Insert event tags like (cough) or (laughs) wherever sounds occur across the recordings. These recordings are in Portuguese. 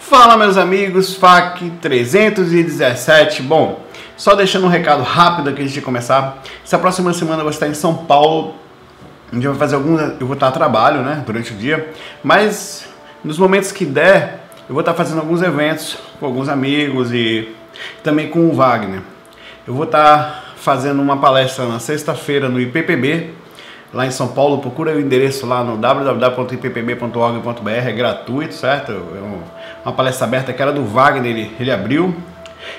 Fala meus amigos, FAC 317. Bom, só deixando um recado rápido aqui antes de começar. Essa próxima semana eu vou estar em São Paulo, onde eu vou fazer algum, eu vou estar a trabalho, né, durante o dia, mas nos momentos que der, eu vou estar fazendo alguns eventos com alguns amigos e também com o Wagner. Eu vou estar fazendo uma palestra na sexta-feira no IPPB, lá em São Paulo. Procura o endereço lá no www.ippb.org.br, é gratuito, certo? É uma palestra aberta que era do Wagner, ele, ele abriu.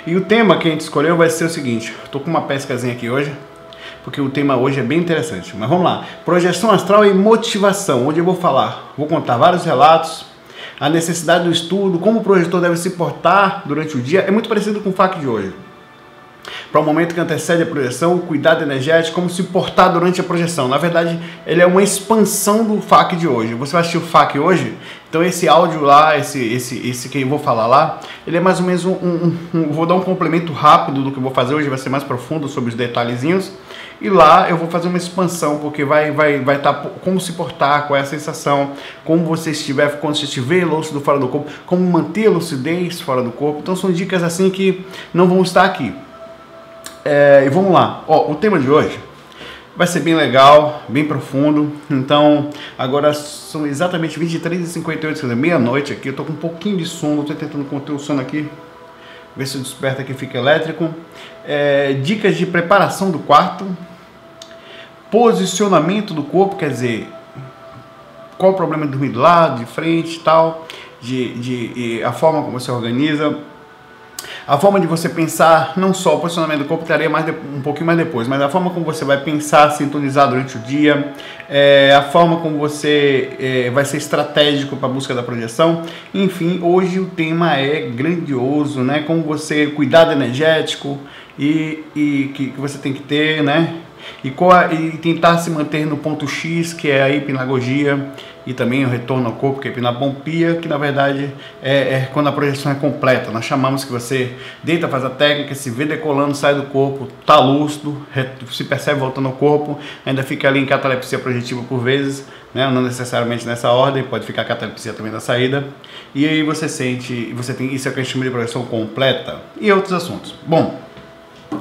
E o tema que a gente escolheu vai ser o seguinte: estou com uma pescazinha aqui hoje, porque o tema hoje é bem interessante. Mas vamos lá: projeção astral e motivação, onde eu vou falar, vou contar vários relatos, a necessidade do estudo, como o projetor deve se portar durante o dia. É muito parecido com o FAQ de hoje para o momento que antecede a projeção, cuidado energético, como se portar durante a projeção. Na verdade, ele é uma expansão do FAQ de hoje. Você vai assistir o FAQ hoje, então esse áudio lá, esse, esse, esse que eu vou falar lá, ele é mais ou menos um, um, um, Vou dar um complemento rápido do que eu vou fazer hoje, vai ser mais profundo sobre os detalhezinhos. E lá eu vou fazer uma expansão, porque vai vai vai estar tá, como se portar, qual é a sensação, como você estiver quando você estiver lúcido fora do corpo, como manter a lucidez fora do corpo. Então são dicas assim que não vão estar aqui. É, e vamos lá. Ó, o tema de hoje vai ser bem legal, bem profundo. Então, agora são exatamente 23h58, meia-noite aqui. Eu tô com um pouquinho de sono, tô tentando conter o sono aqui. Ver se desperta aqui fica elétrico. É, dicas de preparação do quarto. Posicionamento do corpo, quer dizer, qual o problema de dormir do lado, de frente e tal. De, de, de, a forma como você organiza a forma de você pensar, não só o posicionamento do corpo, estaria mais de, um pouquinho mais depois, mas a forma como você vai pensar, sintonizar durante o dia, é, a forma como você é, vai ser estratégico para a busca da projeção. Enfim, hoje o tema é grandioso, né? Como você, cuidado energético e, e que, que você tem que ter, né? E, e, tentar se manter no ponto X, que é a hipnagogia, e também o retorno ao corpo, que é a hipnapompia, que na verdade é, é, quando a projeção é completa. Nós chamamos que você deita, faz a técnica, se vê decolando, sai do corpo, tá lúcido, se percebe voltando ao corpo, ainda fica ali em catalepsia projetiva por vezes, né? não necessariamente nessa ordem, pode ficar catalepsia também na saída. E aí você sente, você tem isso é o que a gente chama de projeção completa e outros assuntos. Bom,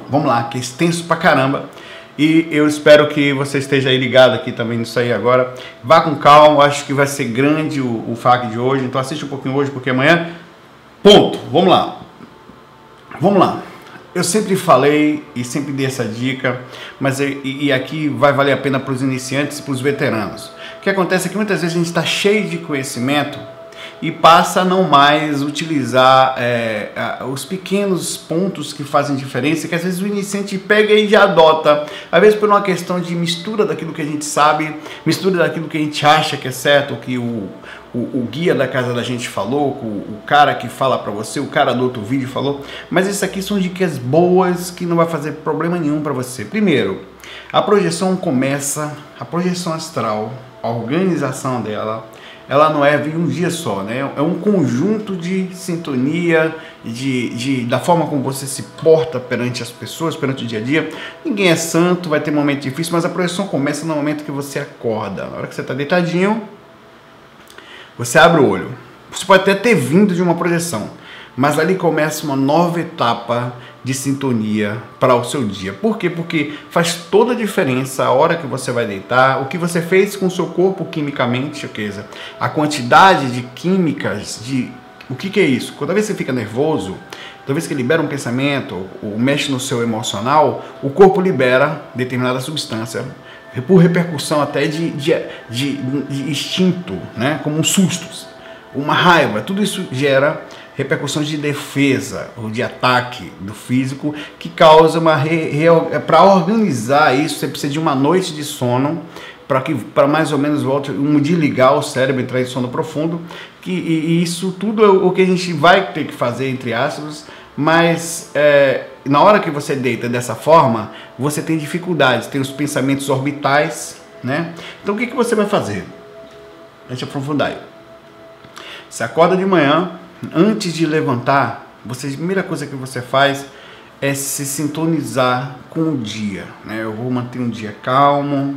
vamos lá, que é extenso pra caramba. E eu espero que você esteja aí ligado aqui também nisso aí agora. Vá com calma, acho que vai ser grande o, o FAQ de hoje. Então assiste um pouquinho hoje, porque amanhã. Ponto! Vamos lá. Vamos lá. Eu sempre falei e sempre dei essa dica, mas e, e aqui vai valer a pena para os iniciantes e para os veteranos. O que acontece é que muitas vezes a gente está cheio de conhecimento e passa a não mais utilizar é, os pequenos pontos que fazem diferença, que às vezes o iniciante pega e já adota, às vezes por uma questão de mistura daquilo que a gente sabe, mistura daquilo que a gente acha que é certo, que o, o, o guia da casa da gente falou, o, o cara que fala para você, o cara do outro vídeo falou, mas isso aqui são dicas boas que não vai fazer problema nenhum para você. Primeiro, a projeção começa, a projeção astral, a organização dela, ela não é em um dia só, né? É um conjunto de sintonia, de, de, da forma como você se porta perante as pessoas, perante o dia a dia. Ninguém é santo, vai ter momento difícil, mas a projeção começa no momento que você acorda. Na hora que você está deitadinho, você abre o olho. Você pode até ter vindo de uma projeção, mas ali começa uma nova etapa de sintonia para o seu dia. Por quê? Porque faz toda a diferença a hora que você vai deitar, o que você fez com o seu corpo quimicamente, okay? a quantidade de químicas, de o que, que é isso? Toda vez que você fica nervoso, toda vez que libera um pensamento, ou mexe no seu emocional, o corpo libera determinada substância por repercussão até de, de, de, de instinto, né? como sustos, uma raiva, tudo isso gera repercussões de defesa ou de ataque do físico que causa uma para organizar isso você precisa de uma noite de sono para que para mais ou menos volte um desligar o cérebro entrar em sono profundo que e isso tudo é o que a gente vai ter que fazer entre aspas mas é, na hora que você deita dessa forma você tem dificuldades tem os pensamentos orbitais né? Então o que que você vai fazer? Deixa eu aprofundar aí. Você acorda de manhã antes de levantar, você, a primeira coisa que você faz é se sintonizar com o dia. Né? Eu vou manter um dia calmo,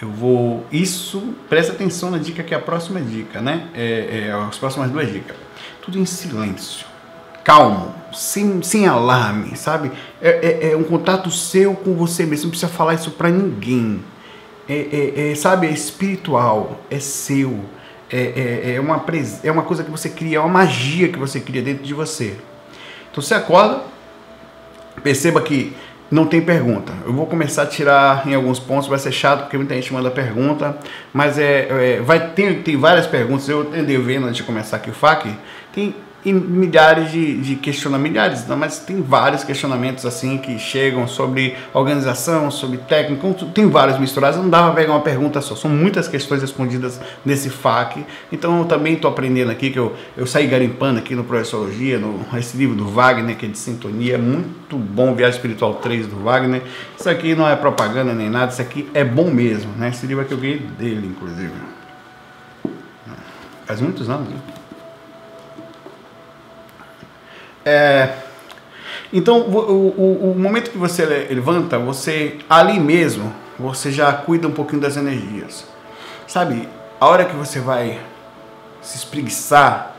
eu vou. Isso, presta atenção na dica que é a próxima dica, né? É, é, as próximas duas dicas. tudo em silêncio, calmo, sem, sem alarme, sabe? É, é, é um contato seu com você mesmo, não precisa falar isso para ninguém. É, é, é, sabe, é espiritual, é seu, é, é, é, uma, é uma coisa que você cria, é uma magia que você cria dentro de você. Então você acorda, perceba que não tem pergunta. Eu vou começar a tirar em alguns pontos, vai ser chato porque muita gente manda pergunta, mas é, é vai ter tem várias perguntas. Eu andei vendo antes de começar aqui o FAQ, tem e milhares de, de questionamentos, milhares, não, mas tem vários questionamentos assim que chegam sobre organização, sobre técnico, tem vários misturados, não dá para pegar uma pergunta só, são muitas questões respondidas nesse FAQ, então eu também estou aprendendo aqui, que eu, eu saí garimpando aqui no Professologia, no, esse livro do Wagner, que é de sintonia, muito bom, Viagem Espiritual 3 do Wagner, isso aqui não é propaganda nem nada, isso aqui é bom mesmo, né? esse livro aqui eu ganhei dele, inclusive, faz muitos anos, né? É, então, o, o, o, momento que você levanta, você ali mesmo, você já cuida um pouquinho das energias. Sabe, a hora que você vai se espreguiçar,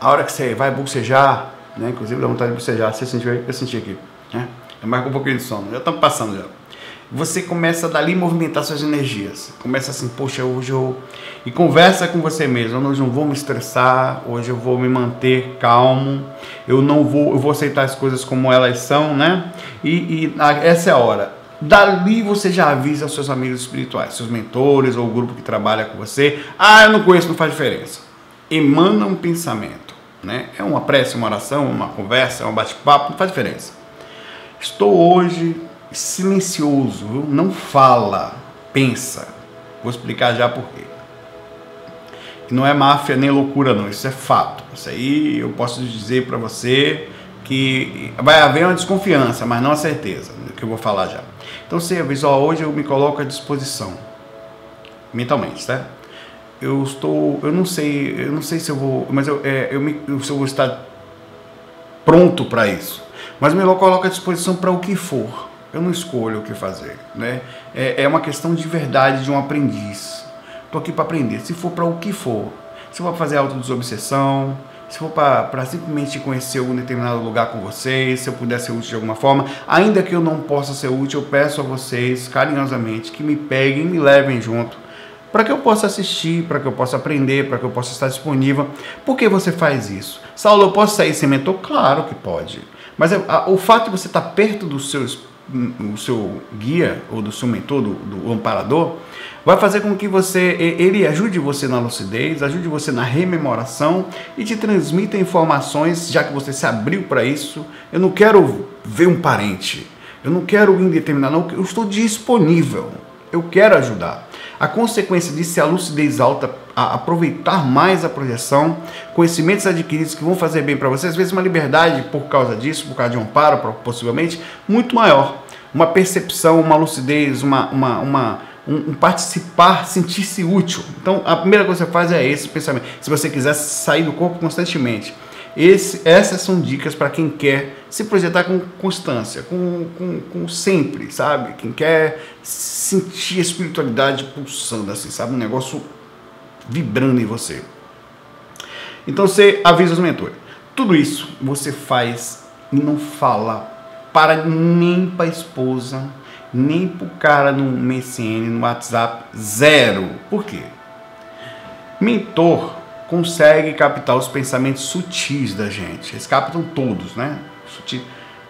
a hora que você vai bocejar, né? Inclusive dá vontade de bocejar, você sentiu aí? Eu senti aqui, né? É mais um pouquinho de sono, já estamos passando já você começa dali movimentar suas energias. Começa assim, poxa, hoje eu. E conversa com você mesmo. Hoje eu não vou me estressar, hoje eu vou me manter calmo, eu não vou, eu vou aceitar as coisas como elas são, né? E, e essa é a hora. Dali você já avisa os seus amigos espirituais, seus mentores ou o grupo que trabalha com você. Ah, eu não conheço, não faz diferença. Emana um pensamento, né? É uma prece, uma oração, uma conversa, um bate-papo, não faz diferença. Estou hoje silencioso, não fala, pensa. Vou explicar já por quê. Não é máfia nem loucura, não, isso é fato. Isso aí eu posso dizer para você que vai haver uma desconfiança, mas não a certeza, do que eu vou falar já. Então, você hoje eu me coloco à disposição, mentalmente, tá? Eu estou, eu não sei, eu não sei se eu vou, mas eu, é, eu, me, se eu vou estar pronto para isso. Mas me coloco à disposição para o que for. Eu não escolho o que fazer, né? É, é uma questão de verdade de um aprendiz. Estou aqui para aprender. Se for para o que for, se for para fazer autodesobsessão, se for para simplesmente conhecer algum determinado lugar com vocês, se eu puder ser útil de alguma forma, ainda que eu não possa ser útil, eu peço a vocês carinhosamente que me peguem me levem junto, para que eu possa assistir, para que eu possa aprender, para que eu possa estar disponível. Por que você faz isso? Saulo, eu posso sair sem mentor? Claro que pode. Mas é, o fato de você estar perto dos seus o seu guia ou do seu mentor, do, do amparador, vai fazer com que você ele ajude você na lucidez, ajude você na rememoração e te transmita informações, já que você se abriu para isso. Eu não quero ver um parente, eu não quero indeterminar, não, eu estou disponível, eu quero ajudar. A consequência disso é a lucidez alta, a aproveitar mais a projeção, conhecimentos adquiridos que vão fazer bem para você, às vezes uma liberdade por causa disso, por causa de um amparo, possivelmente, muito maior. Uma percepção, uma lucidez, uma, uma, uma um, um, participar, sentir-se útil. Então, a primeira coisa que você faz é esse pensamento. Se você quiser sair do corpo constantemente, esse, essas são dicas para quem quer se projetar com constância, com, com, com, sempre, sabe? Quem quer sentir a espiritualidade pulsando, assim, sabe? Um negócio vibrando em você. Então você avisa os mentores. Tudo isso você faz e não fala para nem para a esposa, nem para o cara no MSN, no WhatsApp, zero. Por quê? Mentor consegue captar os pensamentos sutis da gente. Eles captam todos, né? Sutil.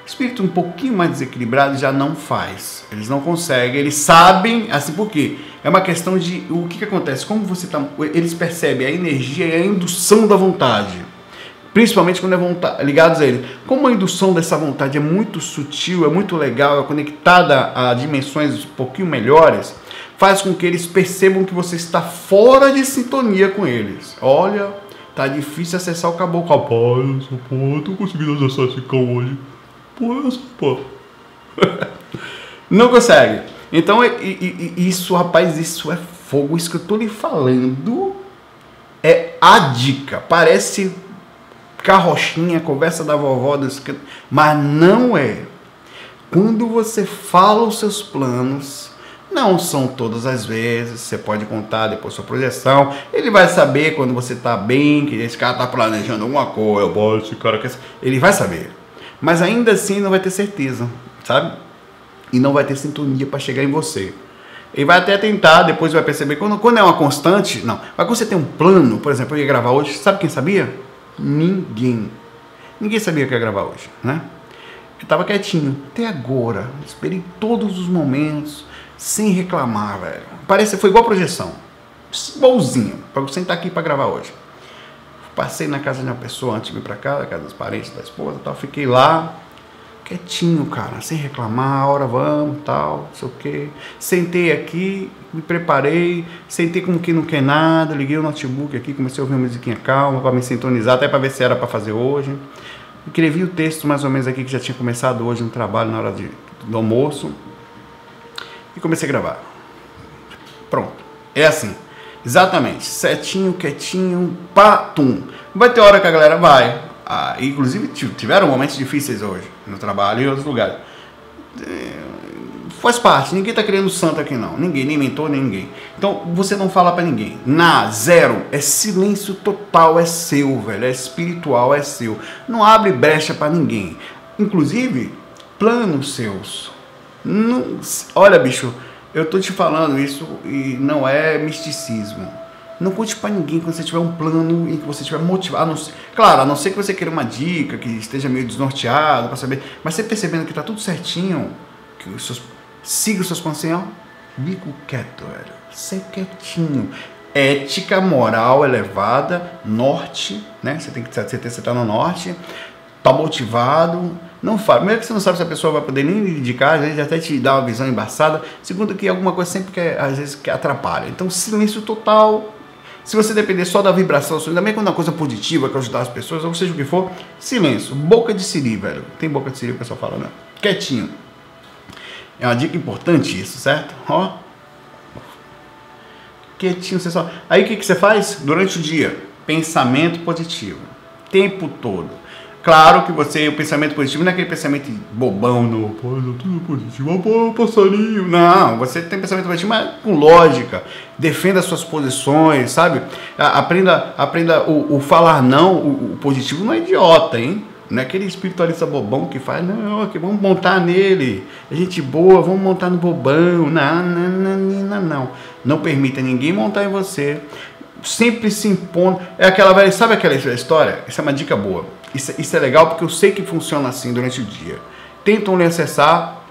Espírito um pouquinho mais desequilibrado já não faz. Eles não conseguem, eles sabem, assim, por quê? É uma questão de o que, que acontece, como você tá, eles percebem a energia e a indução da vontade. Principalmente quando é vontade, ligados a ele. Como a indução dessa vontade é muito sutil, é muito legal, é conectada a dimensões um pouquinho melhores, faz com que eles percebam que você está fora de sintonia com eles. Olha, tá difícil acessar o caboclo. Rapaz, pô, eu tô conseguindo acessar esse cão hoje. Pô, essa, pô. Não consegue. Então, isso, rapaz, isso é fogo. Isso que eu tô lhe falando é a dica. Parece carrochinha, conversa da vovó, mas não é. Quando você fala os seus planos, Não são todas as vezes, você pode contar depois sua projeção. Ele vai saber quando você está bem, que esse cara está planejando alguma coisa, eu esse cara quer. Ele vai saber. Mas ainda assim não vai ter certeza, sabe? E não vai ter sintonia para chegar em você. Ele vai até tentar, depois vai perceber. Quando, quando é uma constante, não. Mas quando você tem um plano, por exemplo, eu ia gravar hoje, sabe quem sabia? Ninguém. Ninguém sabia que ia gravar hoje, né? Eu estava quietinho, até agora. Esperei todos os momentos, sem reclamar, velho. Parece foi igual a projeção. Igualzinho, para eu sentar aqui para gravar hoje. Passei na casa de uma pessoa antes de vir para cá, na casa dos parentes da esposa tal. Fiquei lá, quietinho, cara, sem reclamar, hora vamos, tal, não sei o quê. Sentei aqui, me preparei, sentei como que não quer nada, liguei o notebook aqui, comecei a ouvir uma musiquinha calma para me sintonizar, até para ver se era para fazer hoje. Escrevi o texto mais ou menos aqui que já tinha começado hoje no trabalho na hora de, do almoço e comecei a gravar. Pronto. É assim. Exatamente. Setinho, quietinho, patum. Vai ter hora que a galera vai, ah, inclusive tiveram momentos difíceis hoje no trabalho e em outros lugares. É, faz parte, ninguém está criando santo aqui não. Ninguém, nem mentor, nem ninguém. Então você não fala para ninguém. Na, zero. É silêncio total, é seu, velho. É espiritual, é seu. Não abre brecha para ninguém. Inclusive, planos seus. Não, olha, bicho, eu tô te falando isso e não é misticismo não conte para ninguém quando você tiver um plano em que você estiver motivado. A não, claro, a não ser que você queira uma dica, que esteja meio desnorteado para saber. Mas você percebendo que está tudo certinho, que os seus, siga os seus planos assim, ó, bico quieto, velho. Ser quietinho. Ética, moral elevada, norte, né? Você tem que ter você está no norte, tá motivado. Não fala. Primeiro que você não sabe se a pessoa vai poder nem lhe indicar, às vezes até te dá uma visão embaçada. Segundo que alguma coisa sempre que às vezes que atrapalha. Então silêncio total, se você depender só da vibração, bem quando é uma coisa positiva, que ajudar as pessoas, ou seja o que for, silêncio. Boca de siri, velho. Tem boca de siri, o pessoal fala, né? Quietinho. É uma dica importante isso, certo? Ó. Quietinho, você só. Aí o que, que você faz? Durante o dia, pensamento positivo. Tempo todo. Claro que você, o pensamento positivo não é aquele pensamento bobão, pô, tudo positivo, pô, passarinho. Não, você tem pensamento positivo, mas com lógica. Defenda as suas posições, sabe? Aprenda, aprenda o, o falar não, o, o, positivo não é idiota, hein? Não é aquele espiritualista bobão que faz, não, que vamos montar nele. É gente boa, vamos montar no bobão. Não, não, não, não. Não permita ninguém montar em você. Sempre se impondo. É aquela velha, sabe aquela história? Essa é uma dica boa isso, isso é legal porque eu sei que funciona assim durante o dia. Tentam lhe acessar,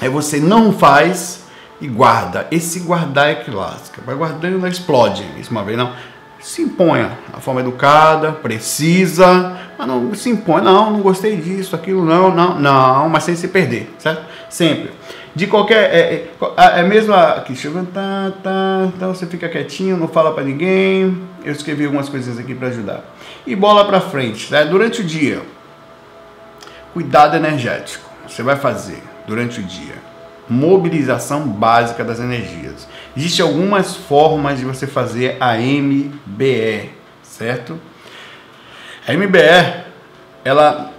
aí você não faz e guarda. Esse guardar é que lasca. Vai guardando, não explode. Isso uma vez não. Se imponha. A forma educada, precisa, mas não se impõe. Não, não gostei disso, aquilo, não, não, não, mas sem se perder, certo? Sempre. De qualquer. É, é, é, é mesmo aqui, chegando, tá, tá, então você fica quietinho, não fala para ninguém. Eu escrevi algumas coisinhas aqui para ajudar e bola para frente. Né? Durante o dia, cuidado energético. Você vai fazer durante o dia mobilização básica das energias. Existem algumas formas de você fazer a MBE, certo? A MBE, ela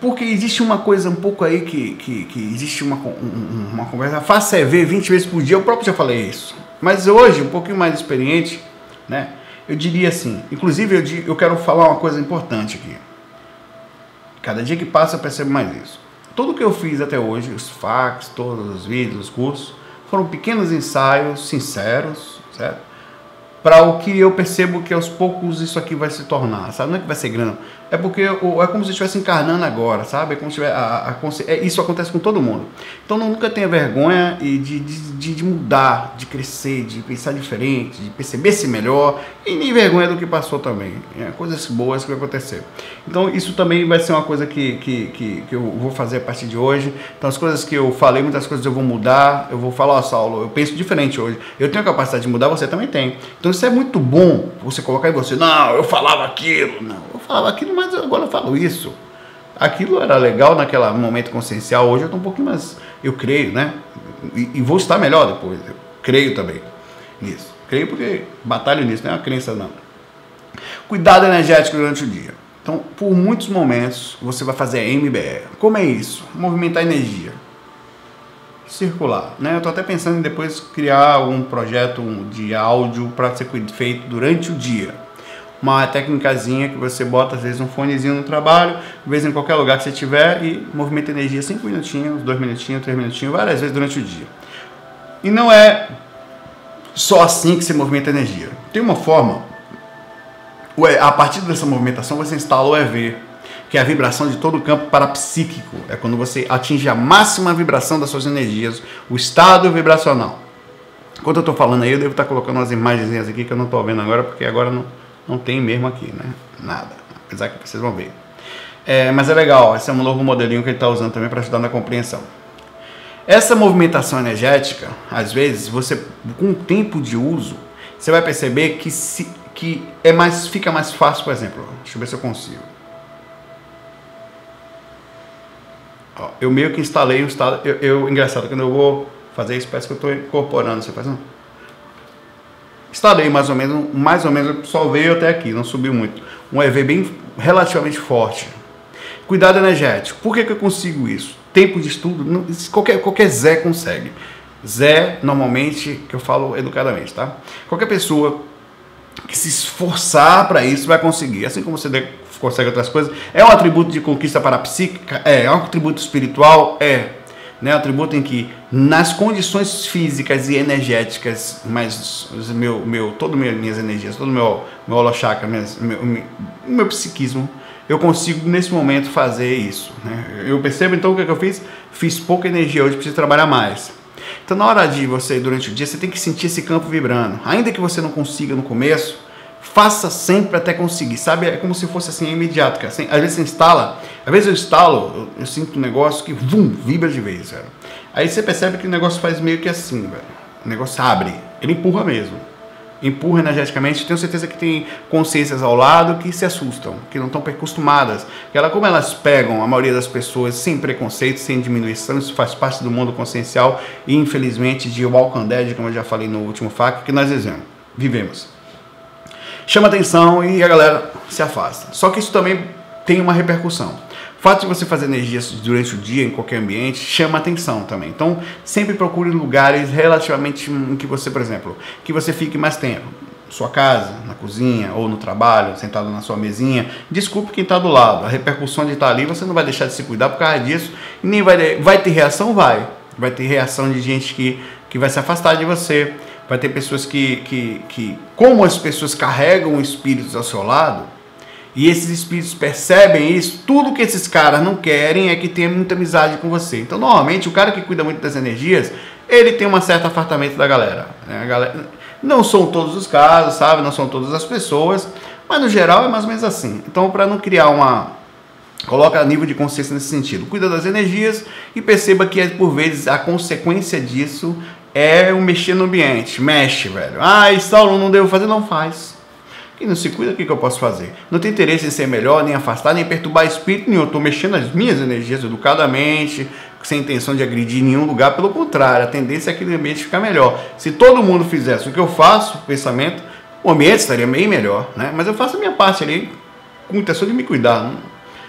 porque existe uma coisa um pouco aí que, que, que existe uma, uma conversa. Faça ver 20 vezes por dia, eu próprio já falei isso. Mas hoje, um pouquinho mais experiente, né? Eu diria assim, inclusive eu, eu quero falar uma coisa importante aqui. Cada dia que passa eu percebo mais isso. Tudo que eu fiz até hoje, os fax, todos os vídeos, os cursos, foram pequenos ensaios sinceros, certo? Para o que eu percebo que aos poucos isso aqui vai se tornar, sabe? Não é que vai ser grande, é porque é como se estivesse encarnando agora, sabe? É como se tiver a, a, é, isso acontece com todo mundo. Então nunca tenha vergonha de, de, de, mudar, de crescer, de pensar diferente, de perceber-se melhor e nem vergonha do que passou também. É, coisas boas que vai acontecer. Então isso também vai ser uma coisa que, que, que, que, eu vou fazer a partir de hoje. Então as coisas que eu falei, muitas coisas eu vou mudar. Eu vou falar, ó, Saulo, eu penso diferente hoje. Eu tenho a capacidade de mudar, você também tem. Então isso é muito bom você colocar em você, não, eu falava aquilo, não, falava aquilo, mas agora eu falo isso. Aquilo era legal naquele momento consciencial, hoje eu estou um pouquinho mais, eu creio, né? E, e, vou estar melhor depois, eu creio também nisso. Creio porque batalho nisso, não é uma crença não. Cuidado energético durante o dia. Então, por muitos momentos, você vai fazer MBR. Como é isso? Movimentar energia. circular. Né? Eu estou até pensando em depois criar um projeto de áudio para ser feito durante o dia. Uma técnicazinha que você bota às vezes um fonezinho no trabalho, às vezes em qualquer lugar que você tiver e movimenta energia 5 minutinhos, 2 minutinhos, 3 minutinhos, várias vezes durante o dia. E não é só assim que se movimenta energia. Tem uma forma, a partir dessa movimentação você instala o EV, que é a vibração de todo o campo parapsíquico. É quando você atinge a máxima vibração das suas energias, o estado vibracional. Enquanto eu estou falando aí, eu devo estar colocando umas imagens aqui que eu não estou vendo agora, porque agora não, não tem mesmo aqui, né? Nada. Apesar que vocês vão ver. É, mas é legal, esse é um novo modelinho que ele está usando também para ajudar na compreensão. Essa movimentação energética, às vezes, você com o tempo de uso, você vai perceber que, se, que é mais, fica mais fácil, por exemplo. Deixa eu ver se eu consigo. Ó, eu meio que instalei o estado. Eu, eu, engraçado, quando eu vou fazer isso, parece que eu estou incorporando. Você faz um. Instalei mais ou menos, mais ou menos, só veio até aqui, não subiu muito. Um EV bem relativamente forte. Cuidado energético. Por que, que eu consigo isso? Tempo de estudo, não, qualquer, qualquer Zé consegue. Zé, normalmente, que eu falo educadamente, tá? Qualquer pessoa que se esforçar para isso vai conseguir. Assim como você consegue outras coisas. É um atributo de conquista parapsíquica? É. É um atributo espiritual? É. Né, atributo em que nas condições físicas e energéticas, mas meu, meu, todo minhas energias, todo meu, meu holochakra, meu, meu, meu psiquismo, eu consigo nesse momento fazer isso. Né? Eu percebo então o que, é que eu fiz? Fiz pouca energia hoje, preciso trabalhar mais. Então na hora de você, durante o dia, você tem que sentir esse campo vibrando. Ainda que você não consiga no começo, faça sempre até conseguir, sabe? É como se fosse assim, imediato, cara. Assim, às vezes você instala, às vezes eu instalo, eu, eu, sinto um negócio que, vum, vibra de vez, velho. Aí você percebe que o negócio faz meio que assim, velho. O negócio abre, ele empurra mesmo. Empurra energeticamente, tenho certeza que tem consciências ao lado que se assustam, que não estão acostumadas. Ela, como elas pegam a maioria das pessoas sem preconceito, sem diminuição, isso faz parte do mundo consciencial e infelizmente de Walking como eu já falei no último FAQ, que nós vivemos chama atenção e a galera se afasta. Só que isso também tem uma repercussão. O fato de você fazer energias durante o dia em qualquer ambiente chama atenção também. Então, sempre procure lugares relativamente em que você, por exemplo, que você fique mais tempo. Sua casa, na cozinha ou no trabalho, sentado na sua mesinha. Desculpe quem está do lado. A repercussão de estar tá ali, você não vai deixar de se cuidar por causa disso. Nem vai, vai ter reação? Vai. Vai ter reação de gente que, que vai se afastar de você vai ter pessoas que, que, que, como as pessoas carregam espíritos ao seu lado, e esses espíritos percebem isso, tudo que esses caras não querem é que tenha muita amizade com você. Então, normalmente, o cara que cuida muito das energias, ele tem um certo afastamento da galera. Né? galera não são todos os casos, sabe? Não são todas as pessoas, mas no geral é mais ou menos assim. Então, para não criar uma. Coloca nível de consciência nesse sentido. Cuida das energias e perceba que, por vezes, a consequência disso é o mexer no ambiente. Mexe, velho. Ah, Saulo, não devo fazer, não faz. Quem não se cuida, o que, que eu posso fazer? Não tem interesse em ser melhor, nem afastar, nem perturbar espírito nenhum. Eu estou mexendo as minhas energias educadamente, sem intenção de agredir nenhum lugar. Pelo contrário, a tendência é aquele ambiente ficar melhor. Se todo mundo fizesse o que eu faço, o pensamento, o ambiente estaria bem melhor. Né? Mas eu faço a minha parte ali com intenção de me cuidar.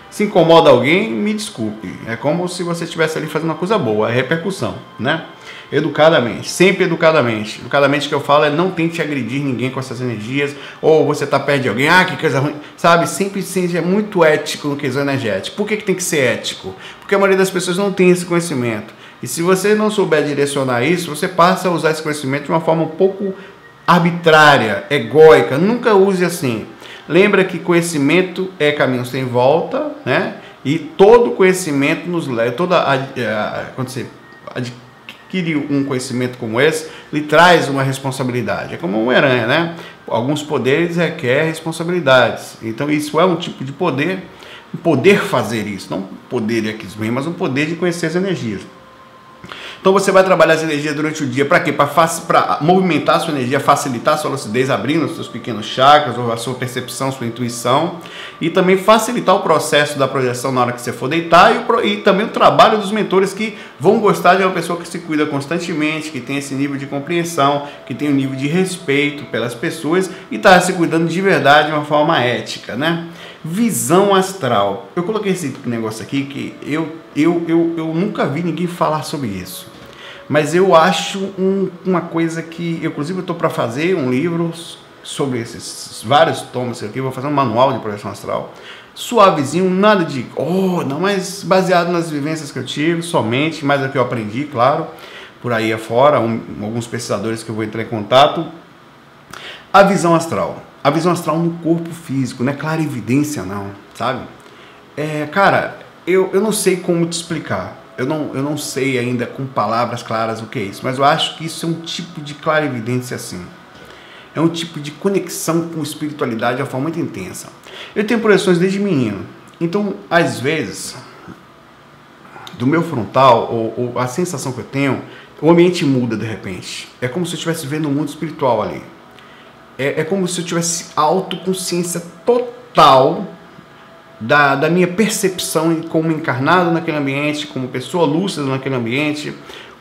Se incomoda alguém, me desculpe. É como se você estivesse ali fazendo uma coisa boa, é repercussão, né? Educadamente, sempre educadamente. Educadamente que eu falo é não tente agredir ninguém com essas energias, ou você tá perto de alguém, ah, que coisa ruim, sabe? Sempre seja muito ético no quesito energético. Por que, que tem que ser ético? Porque a maioria das pessoas não tem esse conhecimento. E se você não souber direcionar isso, você passa a usar esse conhecimento de uma forma um pouco arbitrária, egóica. Nunca use assim. Lembra que conhecimento é caminho sem volta, né? E todo conhecimento nos leva, toda a, a, quando você adquire um conhecimento como esse, lhe traz uma responsabilidade. É como uma aranha, né? Alguns poderes requer responsabilidades. Então isso é um tipo de poder, um poder fazer isso, não poder de X-Men, mas um poder de conhecer as energias. Então você vai trabalhar as energias durante o dia para quê? Para movimentar a sua energia, facilitar a sua lucidez, abrindo os seus pequenos chakras, ou a sua percepção, sua intuição, e também facilitar o processo da projeção na hora que você for deitar e, e também o trabalho dos mentores que vão gostar de uma pessoa que se cuida constantemente, que tem esse nível de compreensão, que tem um nível de respeito pelas pessoas e está se cuidando de verdade de uma forma ética, né? Visão astral. Eu coloquei esse negócio aqui que eu, eu, eu, eu nunca vi ninguém falar sobre isso. Mas eu acho um, uma coisa que, inclusive, eu estou para fazer um livro sobre esses vários tomos aqui, vou fazer um manual de projeção astral, suavezinho, nada de, oh, não, mas baseado nas vivências que eu tive, somente, mais o que eu aprendi, claro, por aí afora, um, alguns pesquisadores que eu vou entrar em contato. A visão astral. A visão astral no corpo físico, não é clarividência, não, sabe? É, cara, eu, eu não sei como te explicar. Eu não, eu não sei ainda com palavras claras o que é isso, mas eu acho que isso é um tipo de clarividência assim. É um tipo de conexão com espiritualidade de uma forma muito intensa. Eu tenho projeções desde menino. Então, às vezes, do meu frontal, ou, ou, a sensação que eu tenho, o ambiente muda de repente. É como se eu estivesse vendo um mundo espiritual ali. É, é como se eu tivesse autoconsciência total da, da minha percepção como encarnado naquele ambiente, como pessoa lúcida naquele ambiente,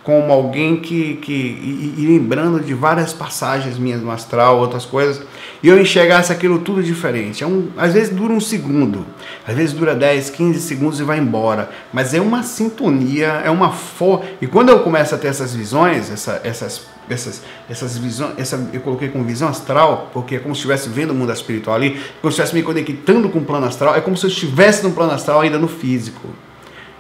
como alguém que, que e, e, lembrando de várias passagens minhas no astral, outras coisas, e eu enxergasse aquilo tudo diferente. É um, às vezes dura um segundo, às vezes dura 10, 15 segundos e vai embora, mas é uma sintonia, é uma for... E quando eu começo a ter essas visões, essa, essas essas, essas visões, essa, eu coloquei como visão astral, porque é como se estivesse vendo o mundo espiritual ali, como se estivesse me conectando com o plano astral, é como se eu estivesse no plano astral ainda no físico.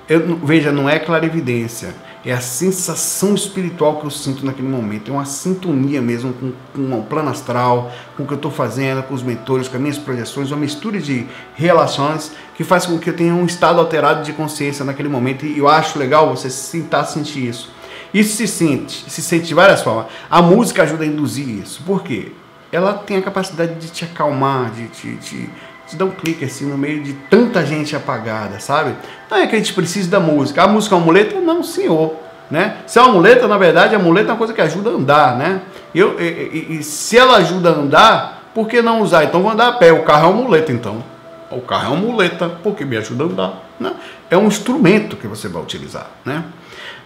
Eu, veja, não é clarividência, é a sensação espiritual que eu sinto naquele momento, é uma sintonia mesmo com, com o plano astral, com o que eu estou fazendo, com os mentores, com as minhas projeções, uma mistura de relações que faz com que eu tenha um estado alterado de consciência naquele momento, e eu acho legal você sentar sentir isso. Isso se sente, se sente de várias formas. A música ajuda a induzir isso. Por quê? Ela tem a capacidade de te acalmar, de te, de, de dar um clique assim no meio de tanta gente apagada, sabe? Não é que a gente precisa da música. A música é uma muleta? Não, senhor. Né? Se é uma muleta, na verdade, a muleta é uma coisa que ajuda a andar, né? Eu, e, e, e se ela ajuda a andar, por que não usar? Então vou andar a pé. O carro é uma muleta, então. O carro é uma muleta, porque me ajuda a andar. Né? É um instrumento que você vai utilizar, né?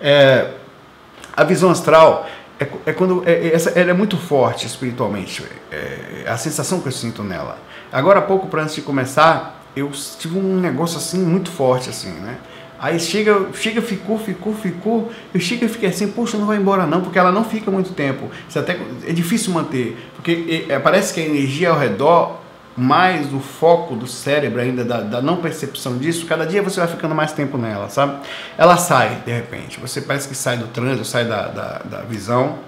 É, a visão astral é, é quando é, é, essa, ela é muito forte espiritualmente, é, a sensação que eu sinto nela. Agora há pouco, para antes de começar, eu tive um negócio assim muito forte assim, né? Aí chega, chega, ficou, ficou, ficou. Eu chego e fiquei assim, poxa, não vai embora não, porque ela não fica muito tempo. Isso até é difícil manter, porque é, parece que a energia ao redor mais o foco do cérebro ainda, da, da, não percepção disso, cada dia você vai ficando mais tempo nela, sabe? Ela sai, de repente, você parece que sai do trânsito, sai da, da, da visão,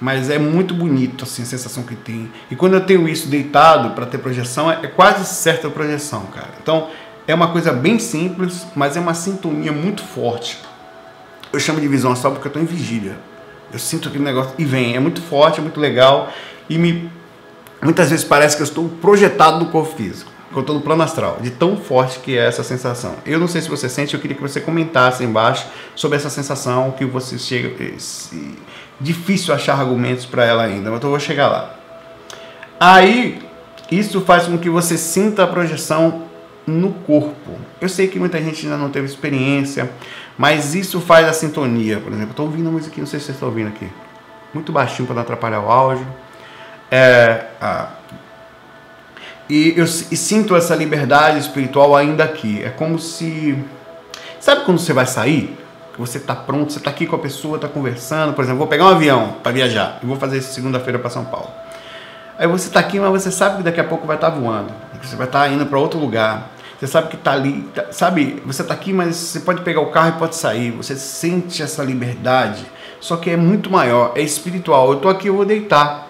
mas é muito bonito assim, a sensação que tem. E quando eu tenho isso deitado para ter projeção, é, é quase certa projeção, cara. Então, é uma coisa bem simples, mas é uma sintonia muito forte. Eu chamo de visão astral porque eu estou em vigília. Eu sinto aquele negócio e vem, é muito forte, é muito legal e me muitas vezes parece que eu estou projetado no corpo físico, que eu estou no plano astral, de tão forte que é essa sensação. Eu não sei se você sente, eu queria que você comentasse embaixo sobre essa sensação que você chega. Esse, difícil achar argumentos para ela ainda, mas eu vou chegar lá. Aí, isso faz com que você sinta a projeção no corpo. Eu sei que muita gente ainda não teve experiência, mas isso faz a sintonia. Por exemplo, estou ouvindo música aqui, não sei se vocês estão ouvindo aqui. Muito baixinho para não atrapalhar o áudio. É, ah, e eu e sinto essa liberdade espiritual ainda aqui. É como se. Sabe quando você vai sair? Você está pronto, você está aqui com a pessoa, está conversando. Por exemplo, vou pegar um avião para viajar e vou fazer isso segunda-feira para São Paulo. Aí você está aqui, mas você sabe que daqui a pouco vai estar tá voando. Você vai estar tá indo para outro lugar. Você sabe que está ali. Tá, sabe, você está aqui, mas você pode pegar o carro e pode sair. Você sente essa liberdade. Só que é muito maior, é espiritual. Eu estou aqui, eu vou deitar.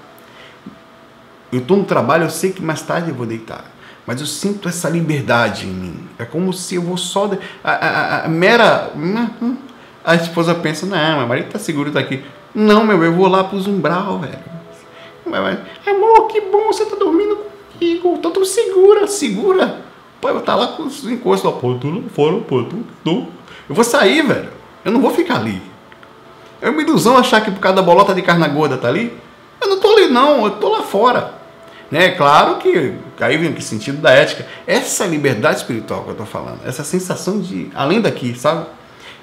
Eu estou no trabalho, eu sei que mais tarde eu vou deitar. Mas eu sinto essa liberdade em mim. É como se eu vou só. De... A, a, a, mera. Hum, hum. A esposa pensa: não, meu marido está seguro daqui. Não, meu, eu vou lá para os umbral, velho. Amor, que bom, você está dormindo comigo. Tão segura, segura. Pô, eu tá lá com os encostos. Pô, tu não fora, pô, tu não. Eu vou sair, velho. Eu não vou ficar ali. É uma ilusão achar que por causa da bolota de carne gorda tá ali. Eu não tô ali, não. Eu tô lá fora. Né? Claro que aí vem que sentido da ética. Essa liberdade espiritual que eu estou falando, essa sensação de, além daqui, sabe?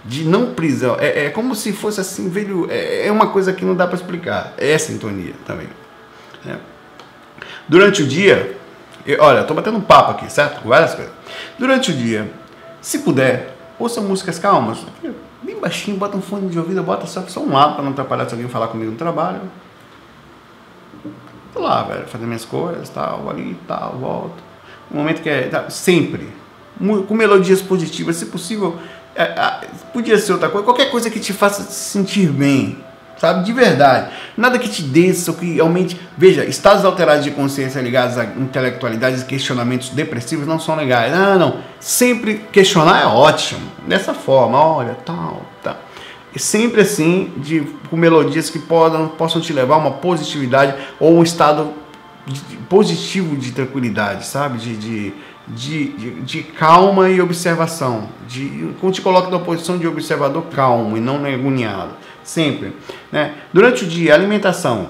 De não prisão. É, é como se fosse assim, velho. É, é uma coisa que não dá para explicar. É sintonia também. Né? Durante o dia, eu, olha, estou batendo um papo aqui, certo? Várias coisas. Durante o dia, se puder, ouça músicas calmas, bem baixinho, bota um fone de ouvido, bota só, só um lado para não atrapalhar se alguém falar comigo no trabalho. Tô lá, velho, fazer minhas coisas, tal, ali, tal, volto. Um momento que é, tá, sempre, com melodias positivas, se possível, é, é, podia ser outra coisa, qualquer coisa que te faça se sentir bem, sabe? De verdade. Nada que te desça ou que aumente. Veja, estados alterados de consciência ligados a intelectualidades e questionamentos depressivos não são legais. Não, não. Sempre questionar é ótimo. Dessa forma, olha, tal. Sempre assim, de, com melodias que podam, possam te levar a uma positividade ou um estado de, positivo de tranquilidade, sabe? de, de de, de, calma e observação. De, quando te coloca numa posição de observador calmo e não agoniado. Sempre. Né? Durante o dia, alimentação.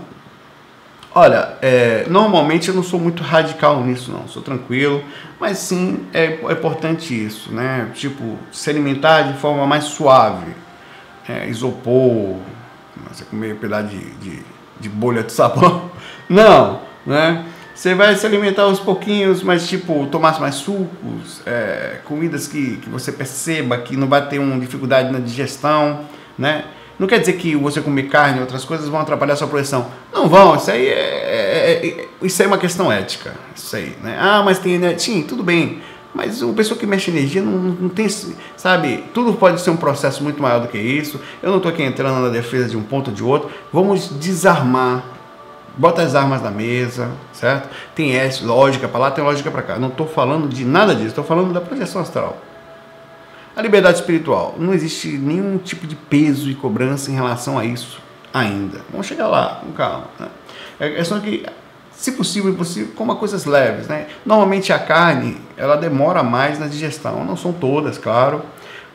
Olha, é, normalmente eu não sou muito radical nisso, não. Sou tranquilo, mas sim é, é importante isso, né? Tipo, se alimentar de forma mais suave. É, isopor, você comer um pedaço de, de, de bolha de sabão. (laughs) Não, né? Você vai se alimentar aos pouquinhos, mas tipo, tomar mais sucos, é, comidas que, que você perceba que não vai ter uma dificuldade na digestão, né? Não quer dizer que você comer carne e outras coisas vão atrapalhar sua projeção. Não vão, isso aí é, é, é, isso é uma questão ética. Isso aí, né? Ah, mas tem energia. Sim, tudo bem. Mas uma pessoa que mexe energia não, não tem, sabe? Tudo pode ser um processo muito maior do que isso. Eu não estou aqui entrando na defesa de um ponto ou de outro. Vamos desarmar Bota as armas na mesa, certo? Tem S, lógica para lá, tem lógica para cá. Não estou falando de nada disso, estou falando da projeção astral. A liberdade espiritual. Não existe nenhum tipo de peso e cobrança em relação a isso ainda. Vamos chegar lá, com calma. Né? É só que, se possível, impossível, coma coisas leves. Né? Normalmente a carne, ela demora mais na digestão. Não são todas, claro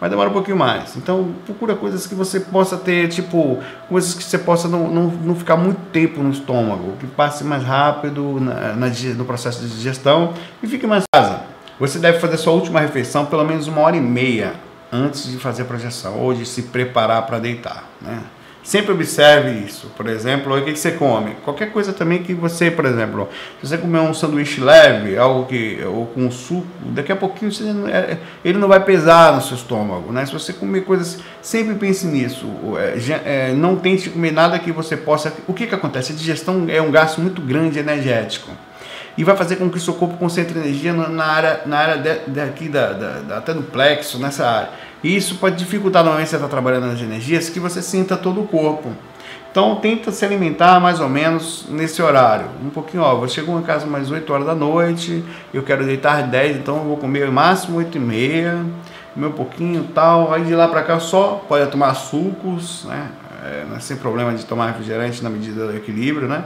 vai demorar um pouquinho mais. Então, procura coisas que você possa ter, tipo, coisas que você possa não, não, não ficar muito tempo no estômago, que passe mais rápido na, na, no processo de digestão e fique mais casa. Você deve fazer sua última refeição pelo menos uma hora e meia antes de fazer a projeção ou de se preparar para deitar, né? Sempre observe isso. Por exemplo, o que você come? Qualquer coisa também que você, por exemplo, se você comer um sanduíche leve, algo que ou com suco, daqui a pouquinho você, é, ele não vai pesar no seu estômago, né? Se você comer coisas, sempre pense nisso. É, é, não tente comer nada que você possa. O que que acontece? A digestão é um gasto muito grande energético e vai fazer com que o seu corpo concentre energia na área, na área daqui da, da, da, até do plexo, nessa área. E isso pode dificultar normalmente você estar trabalhando nas energias que você sinta todo o corpo. Então tenta se alimentar mais ou menos nesse horário. Um pouquinho, ó, eu chego em casa mais 8 horas da noite, eu quero deitar às 10, então eu vou comer máximo 8 e meia, comer um pouquinho tal, aí de lá para cá só pode tomar sucos, né? É, sem problema de tomar refrigerante na medida do equilíbrio, né?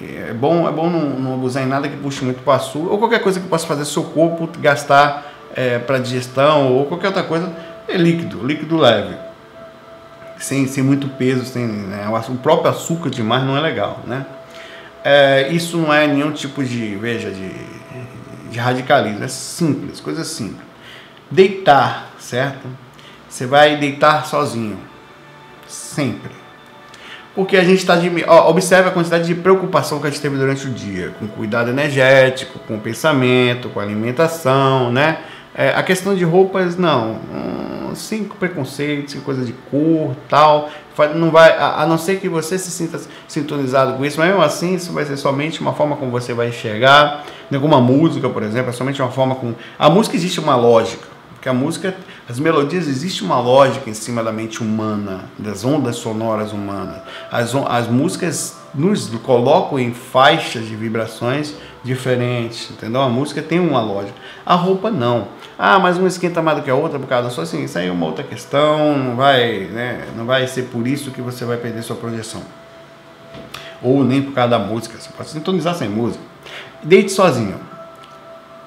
É bom, é bom não, não abusar em nada que puxe muito para açúcar, ou qualquer coisa que possa fazer seu corpo gastar é, para digestão, ou qualquer outra coisa, é líquido, líquido leve. Sem, sem muito peso, sem, né? o próprio açúcar demais não é legal, né? É, isso não é nenhum tipo de, veja, de, de radicalismo, é simples, coisa simples. Deitar, certo? Você vai deitar sozinho, sempre porque a gente está de. Ó, observe a quantidade de preocupação que a gente teve durante o dia, com cuidado energético, com pensamento, com alimentação, né? É, a questão de roupas, não. Hum, cinco preconceitos, coisa de cor, tal. Não vai, a, a, não ser que você se sinta sintonizado com isso, mas mesmo assim, isso vai ser somente uma forma como você vai enxergar. Alguma música, por exemplo, é somente uma forma como. A música existe uma lógica. Porque a música, as melodias, existe uma lógica em cima da mente humana, das ondas sonoras humanas. As, as músicas nos colocam em faixas de vibrações diferentes, entendeu? A música tem uma lógica. A roupa não. Ah, mas uma esquenta mais do que a outra por causa só assim, isso aí é uma outra questão, não vai, né, não vai ser por isso que você vai perder sua projeção. Ou nem por causa da música, você pode sintonizar sem música. Deite sozinho.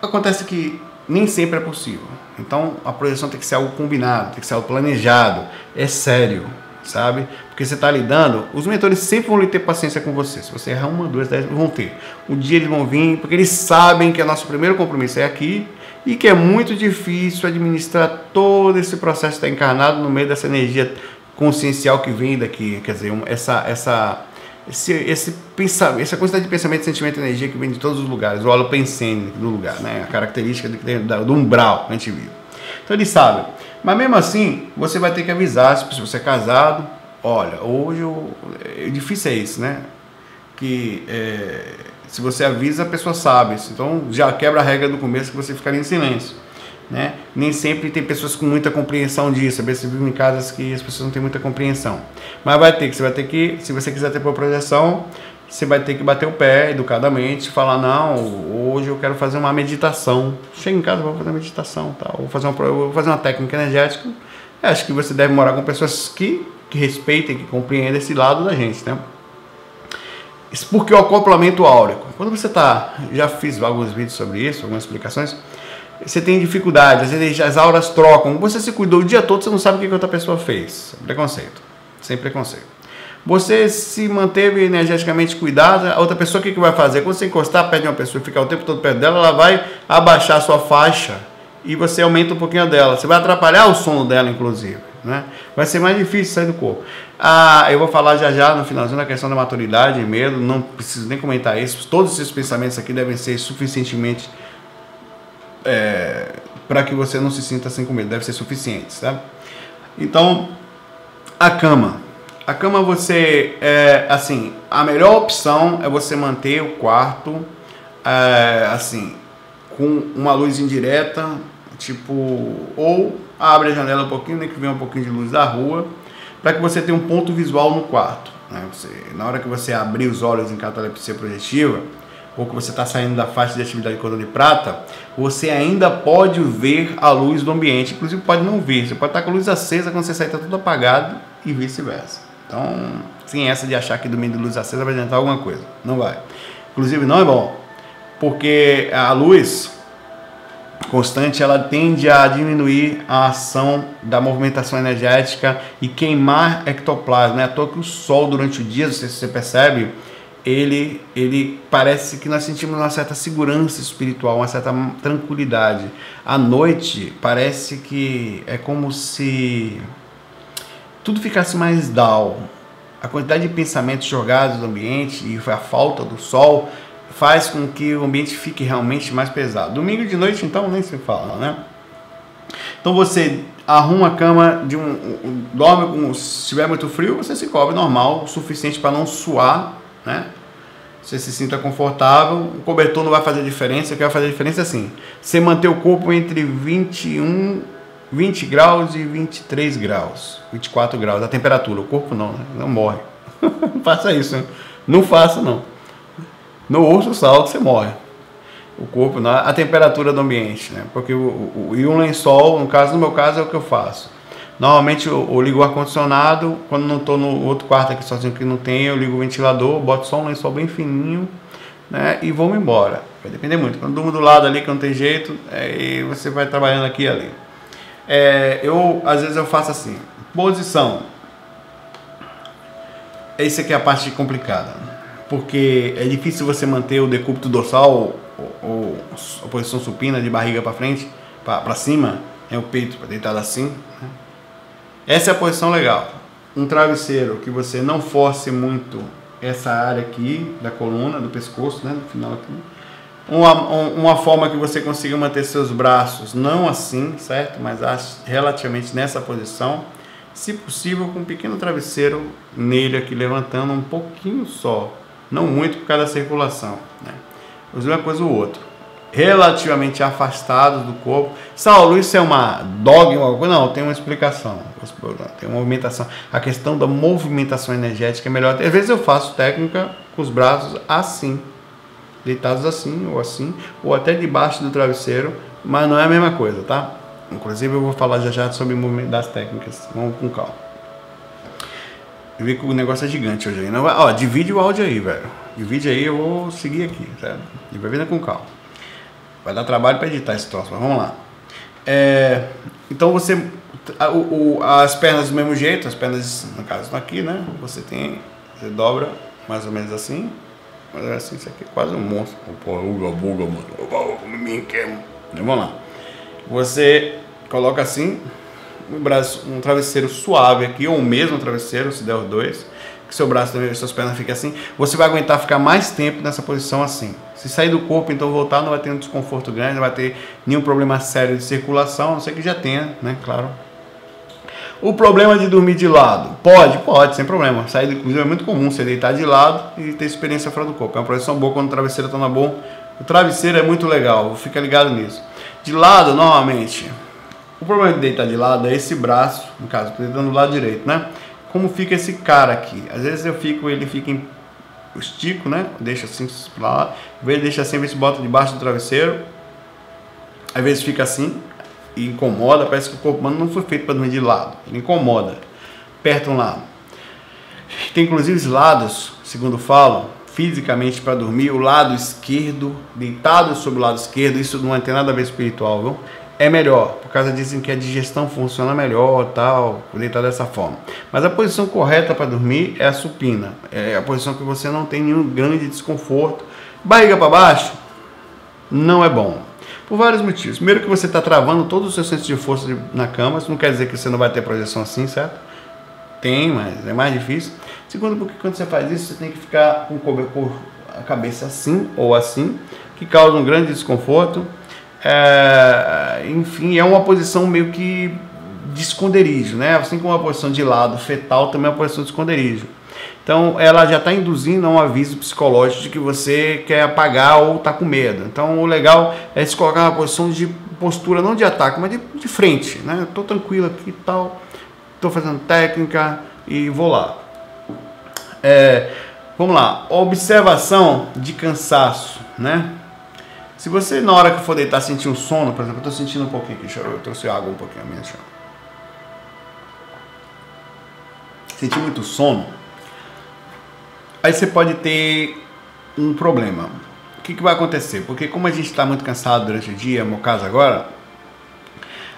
Acontece que nem sempre é possível. Então a projeção tem que ser algo combinado, tem que ser algo planejado, é sério, sabe? Porque você está lidando, os mentores sempre vão ter paciência com você. Se você errar uma, duas, dez, vão ter. Um dia eles vão vir, porque eles sabem que o nosso primeiro compromisso é aqui e que é muito difícil administrar todo esse processo de estar encarnado no meio dessa energia consciencial que vem daqui, quer dizer, essa essa esse, esse pensamento, essa quantidade de pensamento, sentimento e energia que vem de todos os lugares, o holopensene do lugar, né? a característica do, do umbral que a gente vive. Então ele sabe. Mas mesmo assim, você vai ter que avisar, se você é casado, olha, hoje o, é difícil é isso, né? Que é, se você avisa, a pessoa sabe. Então já quebra a regra do começo que você ficaria em silêncio. Né? Nem sempre tem pessoas com muita compreensão disso. Você vive em casas que as pessoas não têm muita compreensão. Mas vai ter que, você vai ter que, se você quiser ter projeção, você vai ter que bater o pé educadamente, falar não, hoje eu quero fazer uma meditação. Chega em casa, vou fazer uma meditação, tá? Vou fazer uma, vou fazer uma técnica energética. Eu acho que você deve morar com pessoas que, que respeitem, que compreendem esse lado da gente, né? Isso porque o acoplamento áurico. Quando você está, já fiz alguns vídeos sobre isso, algumas explicações. Você tem dificuldade, às vezes as auras trocam. Você se cuidou o dia todo, você não sabe o que outra pessoa fez. Preconceito, sem preconceito. Você se manteve energeticamente cuidado, a outra pessoa o que, que vai fazer? Quando você encostar perto de uma pessoa e ficar o tempo todo perto dela, ela vai abaixar a sua faixa e você aumenta um pouquinho dela. Você vai atrapalhar o sono dela, inclusive. Né? Vai ser mais difícil sair do corpo. Ah, eu vou falar já já no finalzinho da questão da maturidade e medo, não preciso nem comentar isso. Todos esses pensamentos aqui devem ser suficientemente é, para que você não se sinta assim com medo, deve ser suficientes. Tá? Então, a cama. A cama você é assim, a melhor opção é você manter o quarto é, assim com uma luz indireta, tipo ou abre a janela um pouquinho, nem que venha um pouquinho de luz da rua, para que você tenha um ponto visual no quarto. Né? Você, na hora que você abrir os olhos em catalepsia projetiva, ou que você está saindo da faixa de atividade de cordão de prata, você ainda pode ver a luz do ambiente. Inclusive pode não ver. Você pode estar com a luz acesa quando você sair está tudo apagado e vice-versa. Então, sem essa de achar que dormindo de luz acesa vai adiantar alguma coisa. Não vai. Inclusive, não é bom. Porque a luz constante ela tende a diminuir a ação da movimentação energética e queimar ectoplasma. Não é à toa que o sol durante o dia, se você percebe, ele, ele parece que nós sentimos uma certa segurança espiritual, uma certa tranquilidade. À noite parece que é como se tudo ficasse mais dull. A quantidade de pensamentos jogados no ambiente e a falta do sol faz com que o ambiente fique realmente mais pesado. Domingo de noite, então, nem se fala, né? Então você arruma a cama de um, dorme se tiver muito frio, você se cobre normal, o suficiente para não suar, né? Você se sinta confortável, o cobertor não vai fazer diferença, o que vai fazer diferença é assim, você manter o corpo entre 21 20 graus e 23 graus, 24 graus, a temperatura, o corpo não, né? não morre. (laughs) faça isso, não faça não. No urso salto você morre. O corpo, não, a temperatura do ambiente, né? Porque o, o, e um lençol, no caso, no meu caso é o que eu faço. Normalmente eu, eu ligo o ar-condicionado, quando não estou no outro quarto aqui sozinho que não tem, eu ligo o ventilador, boto só um lençol bem fininho, né? E vou embora. Vai depender muito. Quando durmo do lado ali que não tem jeito, aí você vai trabalhando aqui e ali. É, eu, às vezes eu faço assim, posição. Essa aqui é a parte complicada, porque é difícil você manter o decúbito dorsal ou, ou a posição supina de barriga para frente, para cima, é o peito deitado assim. Né? Essa é a posição legal. Um travesseiro que você não force muito essa área aqui da coluna, do pescoço, né, no final aqui uma, uma forma que você consiga manter seus braços, não assim, certo? Mas relativamente nessa posição. Se possível, com um pequeno travesseiro nele aqui, levantando um pouquinho só. Não muito por causa da circulação. Né? Uma coisa ou outra. Relativamente afastados do corpo. Saulo, isso é uma dogma? Não, tem uma explicação. Tem uma movimentação. A questão da movimentação energética é melhor. Às vezes eu faço técnica com os braços assim deitados assim ou assim, ou até debaixo do travesseiro, mas não é a mesma coisa, tá? Inclusive eu vou falar já já sobre o movimento das técnicas, vamos com calma. Eu vi que o negócio é gigante hoje aí. Não, ó, divide o áudio aí, velho. Divide aí, eu vou seguir aqui, certo? E vai vindo com calma. Vai dar trabalho para editar esse troço, mas vamos lá. É, então você. o, o, as pernas do mesmo jeito, as pernas, no caso, estão aqui, né? Você tem. Você dobra mais ou menos assim, mas é assim, isso aqui é quase um monstro. Pô, uga, buga, mano. Me quer. Vamos lá. Você coloca assim, um braço, um travesseiro suave aqui, ou o mesmo travesseiro, se der os dois. Que seu braço suas pernas fiquem assim. Você vai aguentar ficar mais tempo nessa posição assim, Se sair do corpo, então voltar, não vai ter um desconforto grande, não vai ter nenhum problema sério de circulação, a não ser que já tenha, né? Claro. O problema de dormir de lado? Pode, pode, sem problema. Sair, inclusive, é muito comum você deitar de lado e ter experiência fora do corpo. É uma projeção boa quando o travesseiro está na boa. O travesseiro é muito legal, fica ligado nisso. De lado, normalmente, o problema de deitar de lado é esse braço, no caso, estou deitando do lado direito, né? Como fica esse cara aqui? Às vezes eu fico, ele fica em eu estico, né? Deixa assim pra lá. Às vezes deixa assim, se bota debaixo do travesseiro. Às vezes fica assim e incomoda. Parece que o corpo humano não foi feito para dormir de lado. Ele incomoda. Aperta um lado. Tem inclusive os lados, segundo falam, fisicamente para dormir. O lado esquerdo, deitado sobre o lado esquerdo. Isso não tem nada a ver espiritual, viu? É melhor, por causa dizem que a digestão funciona melhor, tal, deitar dessa forma. Mas a posição correta para dormir é a supina, é a posição que você não tem nenhum grande desconforto. Barriga para baixo não é bom, por vários motivos. Primeiro que você está travando todo o seu senso de força na cama, isso não quer dizer que você não vai ter projeção assim, certo? Tem, mas é mais difícil. Segundo, porque quando você faz isso, você tem que ficar com a cabeça assim ou assim, que causa um grande desconforto é, enfim, é uma posição meio que de esconderijo, né? Assim como a posição de lado fetal também é uma posição de esconderijo. Então, ela já está induzindo um aviso psicológico de que você quer apagar ou está com medo. Então, o legal é se colocar na posição de postura, não de ataque, mas de, de frente, né? Estou tranquilo aqui e tal, estou fazendo técnica e vou lá. É, vamos lá, observação de cansaço, né? Se você, na hora que for deitar, sentir um sono, por exemplo, eu estou sentindo um pouquinho aqui, eu, trouxe água um pouquinho a minha, eu... Sentir muito sono, aí você pode ter um problema. O que, que vai acontecer? Porque como a gente está muito cansado durante o dia, no meu caso agora,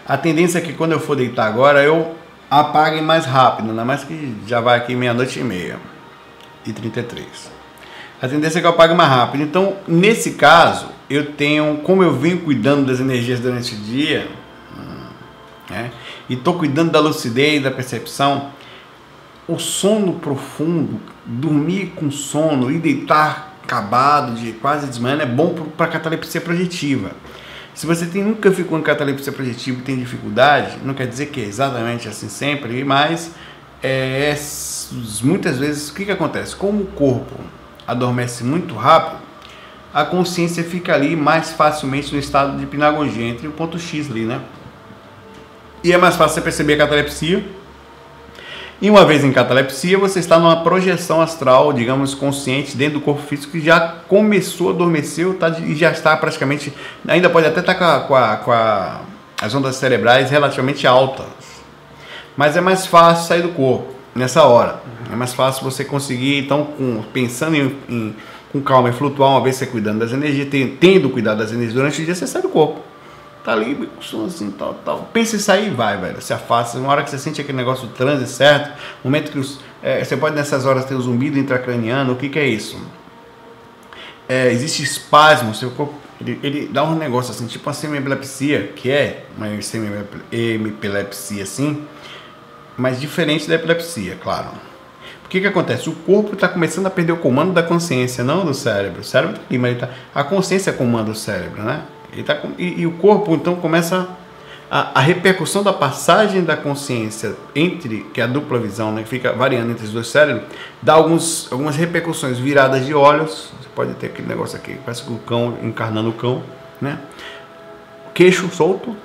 a tendência é que quando eu for deitar agora, eu apague mais rápido, ainda mais que já vai aqui meia-noite e meia e 33. A tendência é que eu apague mais rápido. Então, nesse caso, eu tenho, como eu venho cuidando das energias durante o dia, né, e estou cuidando da lucidez, da percepção, o sono profundo, dormir com sono e deitar acabado, de quase desmanhando, é bom para catalepsia projetiva. Se você tem, nunca ficou em catalepsia projetiva e tem dificuldade, não quer dizer que é exatamente assim sempre, mas é, muitas vezes o que, que acontece? Como o corpo adormece muito rápido, a consciência fica ali mais facilmente no estado de pinagogia, entre o ponto X ali, né? E é mais fácil você perceber a catalepsia. E uma vez em catalepsia, você está numa projeção astral, digamos, consciente dentro do corpo físico que já começou a adormecer tá, e já está praticamente, ainda pode até estar tá com, a, com a, as ondas cerebrais relativamente altas. Mas é mais fácil sair do corpo nessa hora. É mais fácil você conseguir, então, com, pensando em, em com calma e flutuar, uma vez você cuidando das energias, tendo cuidado das energias durante o dia, você sai do corpo. Tá ali, assim, tal, tal. Pensa em sair vai, velho. Se afasta. Uma hora que você sente aquele negócio do transe certo, momento que os, é, você pode nessas horas ter um zumbido intracraniano, o que, que é isso? É, existe espasmo, seu corpo ele, ele, dá um negócio assim, tipo uma semi-epilepsia, que é uma semi-epilepsia assim, mas diferente da epilepsia, claro que, que acontece? O corpo está começando a perder o comando da consciência, não do cérebro. O cérebro está ali, mas tá, a consciência comanda o cérebro, né? Ele tá, e, e o corpo, então, começa a, a, repercussão da passagem da consciência entre, que é a dupla visão, né, que fica variando entre os dois cérebros, dá alguns, algumas repercussões viradas de olhos. Você pode ter aquele negócio aqui, parece o cão encarnando o cão, né? Queixo solto,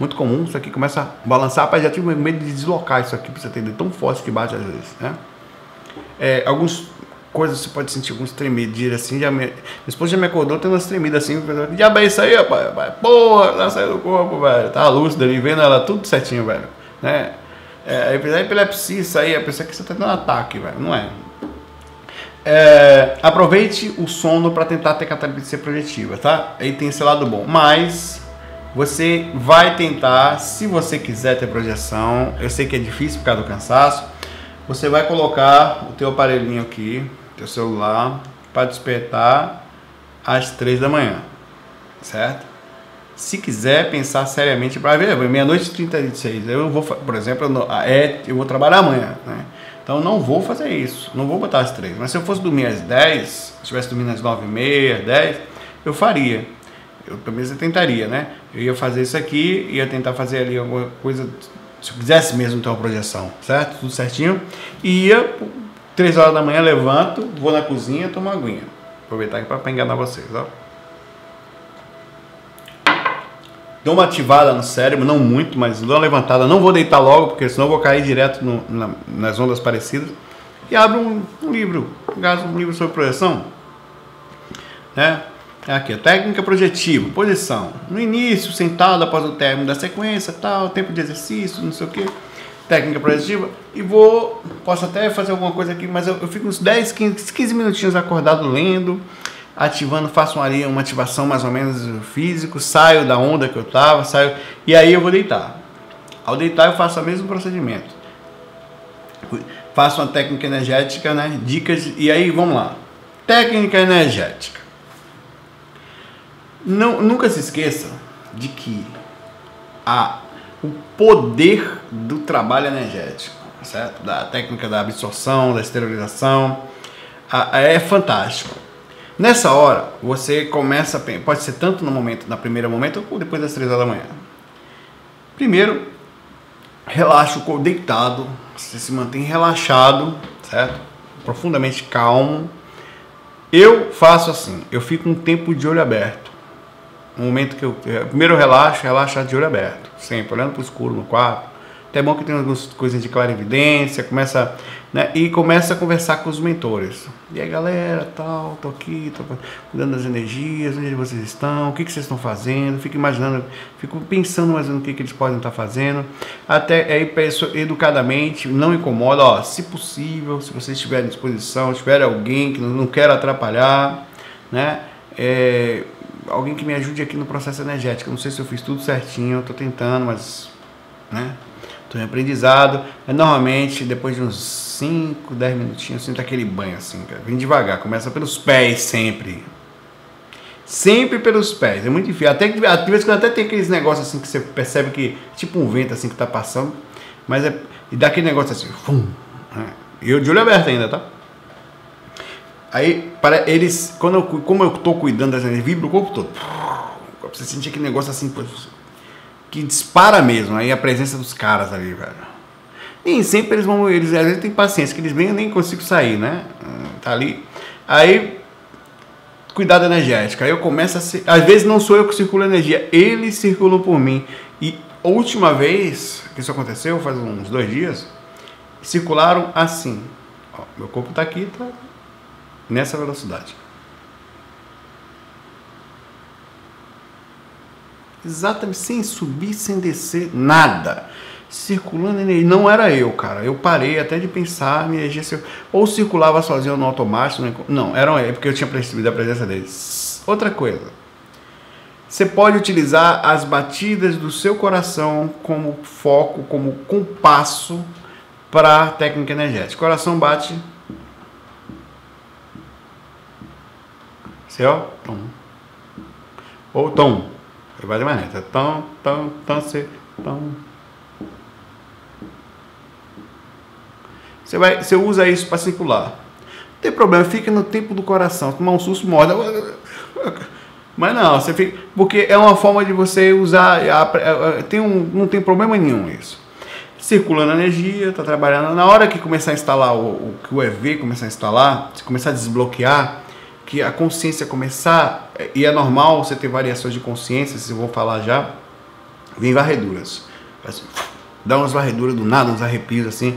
muito comum, isso aqui começa a balançar, rapaz, já tive medo de deslocar isso aqui, pra você entender, tão forte que bate às vezes, né? É, algumas coisas você pode sentir alguns tremedeiros assim. Já me, minha esposa já me acordou tendo umas tremidas assim. Diabo é isso aí, rapaz? Porra, tá saindo do corpo, velho. Tá lúcida ali, vendo ela tudo certinho, velho. Né? É, é epilepsia, isso aí, a pessoa que você tá tendo um ataque, velho. Não é. é aproveite o sono para tentar ter catalepsia projetiva, tá? Aí tem esse lado bom. Mas você vai tentar, se você quiser ter projeção, eu sei que é difícil por causa do cansaço, você vai colocar o teu aparelhinho aqui, teu celular, para despertar às três da manhã, certo? Se quiser pensar seriamente para ver, meia-noite e 36, eu vou, por exemplo, eu, é, eu vou trabalhar amanhã, né? Então não vou fazer isso, não vou botar às 3. Mas se eu fosse dormir às 10, se estivesse dormindo às 9 e meia, 10, eu faria. Eu pelo menos eu tentaria, né? Eu ia fazer isso aqui, ia tentar fazer ali alguma coisa, se eu quisesse mesmo ter uma projeção, certo? Tudo certinho. E ia, 3 horas da manhã, levanto, vou na cozinha, tomo uma aguinha. Aproveitar aqui para enganar vocês, ó. Dou uma ativada no cérebro, não muito, mas dou uma levantada. Não vou deitar logo, porque senão vou cair direto no, na, nas ondas parecidas. E abro um, um livro, um livro sobre projeção. Né? Aqui, a técnica projetiva, posição. No início, sentado após o término da sequência, tal, tempo de exercício, não sei o que. Técnica projetiva. E vou, posso até fazer alguma coisa aqui, mas eu, eu fico uns 10, 15, 15 minutinhos acordado lendo ativando, faço uma, uma ativação mais ou menos físico, saio da onda que eu estava, saio e aí eu vou deitar. Ao deitar eu faço o mesmo procedimento. Faço uma técnica energética, né? Dicas e aí vamos lá. Técnica energética. Não, nunca se esqueça de que a, o poder do trabalho energético, certo? Da técnica da absorção, da esterilização, a, a, é fantástico Nessa hora, você começa pode ser tanto no momento, na primeira momento ou depois das três da manhã. Primeiro, relaxa o corpo deitado, você se mantém relaxado, certo? Profundamente calmo. Eu faço assim, eu fico um tempo de olho aberto. No momento que eu primeiro eu relaxo, relaxar de olho aberto, sempre olhando para o escuro no quarto até bom que tem algumas coisas de clarividência, começa, né, e começa a conversar com os mentores. E aí, galera, tal, tô aqui, tô cuidando das energias, onde vocês estão, o que, que vocês estão fazendo, fico imaginando, fico pensando mais no que, que eles podem estar fazendo. Até aí peço educadamente, não incomoda, ó, se possível, se vocês estiverem à disposição, tiver alguém que não quer atrapalhar, né, é, alguém que me ajude aqui no processo energético. Não sei se eu fiz tudo certinho, tô tentando, mas né? Estou em aprendizado. É, normalmente, depois de uns 5, 10 minutinhos, eu sinto aquele banho assim, cara. Vem devagar, começa pelos pés sempre. Sempre pelos pés, é muito difícil. Até que às vezes até tem aqueles negócios assim que você percebe que, tipo um vento assim que tá passando, mas é. E dá aquele negócio assim, fum, né? E eu de olho aberto ainda, tá? Aí, para eles, quando eu, como eu tô cuidando das energias, vibra o corpo todo. Você sentir aquele negócio assim, que dispara mesmo, aí a presença dos caras ali, velho. Nem sempre eles vão, eles às vezes têm paciência, que eles vêm eu nem consigo sair, né? Tá ali. Aí, cuidado energético. Aí eu começo a ser, às vezes não sou eu que circulo energia, eles circulam por mim. E a última vez que isso aconteceu, faz uns dois dias, circularam assim. Ó, meu corpo tá aqui, tá nessa velocidade. Exatamente, sem subir, sem descer, nada. Circulando energia. Não era eu, cara. Eu parei até de pensar, minha energia ou circulava sozinho no automático. Não, era é porque eu tinha percebido a presença deles. Outra coisa. Você pode utilizar as batidas do seu coração como foco, como compasso para a técnica energética. Coração bate. Ó, tom. Ou tom. E vai de mais lenta. Tom, tom, tom, se, tom. Você, vai, você usa isso para circular. Não tem problema, fica no tempo do coração. Tomar um susto, morre. Mas não, você fica. Porque é uma forma de você usar. Tem um, não tem problema nenhum isso. Circulando energia, está trabalhando. Na hora que começar a instalar o, o o EV começar a instalar, se começar a desbloquear, que a consciência começar, e é normal você ter variações de consciência, se eu vou falar já, vem varreduras. Assim, dá umas varreduras do nada, uns arrepios assim.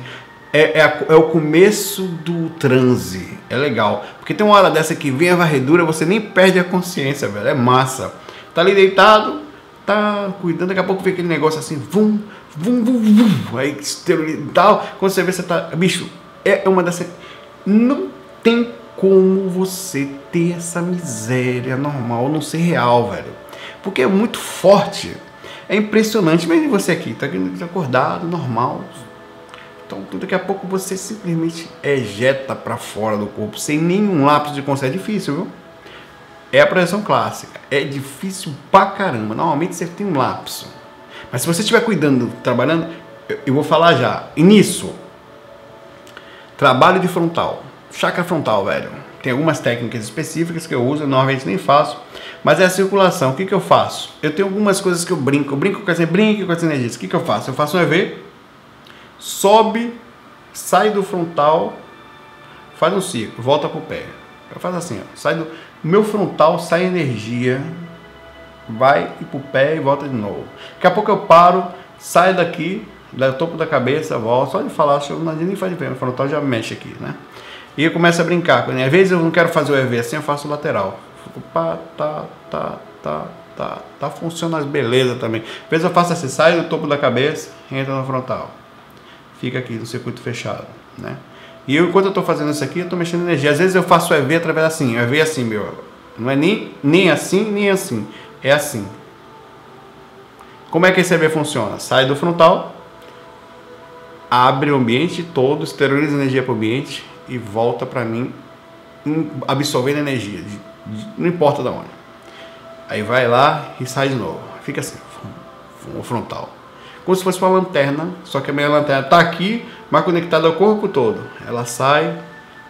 É, é, é, o começo do transe. É legal. Porque tem uma hora dessa que vem a varredura, você nem perde a consciência, velho. É massa. Tá ali deitado, tá cuidando, daqui a pouco vem aquele negócio assim, vum, vum, vum, vum. Aí tal. Quando você vê, você tá. Bicho, é uma dessas. Não tem como você ter essa miséria normal não ser real, velho. Porque é muito forte. É impressionante, mesmo você aqui, tá acordado, normal. Então, daqui a pouco você simplesmente ejeta para fora do corpo sem nenhum lápis de consciência. É difícil, viu? É a projeção clássica. É difícil pra caramba. Normalmente você tem um lapso. Mas se você estiver cuidando, trabalhando, eu vou falar já. Nisso, Trabalho de frontal. Chakra frontal, velho. Tem algumas técnicas específicas que eu uso, normalmente nem faço. Mas é a circulação. O que, que eu faço? Eu tenho algumas coisas que eu brinco. Eu brinco com essa, brinco com as energias. O que, que eu faço? Eu faço um EV, sobe, sai do frontal, faz um ciclo, volta pro pé. Eu faço assim, ó, sai do meu frontal, sai energia, vai e pro pé e volta de novo. Daqui a pouco eu paro, saio daqui, do topo da cabeça, volto, só de falar, eu não nem faz pé, o frontal já mexe aqui, né? E eu começo a brincar. Às vezes eu não quero fazer o EV assim, eu faço o lateral. Fico pá, tá, tá, tá, tá, tá, funciona beleza também. Às vezes eu faço assim, sai do topo da cabeça, entra no frontal. Fica aqui no circuito fechado, né? E eu, enquanto eu estou fazendo isso aqui, eu estou mexendo energia. Às vezes eu faço o EV através assim, o EV assim, meu. Não é nem, nem assim, nem assim. É assim. Como é que esse EV funciona? Sai do frontal, abre o ambiente todo, esteriliza energia para o ambiente e volta para mim absorvendo energia, não importa de onde. Aí vai lá e sai de novo. Fica assim, o frontal. Como se fosse uma lanterna, só que a minha lanterna está aqui, mas conectada ao corpo todo. Ela sai,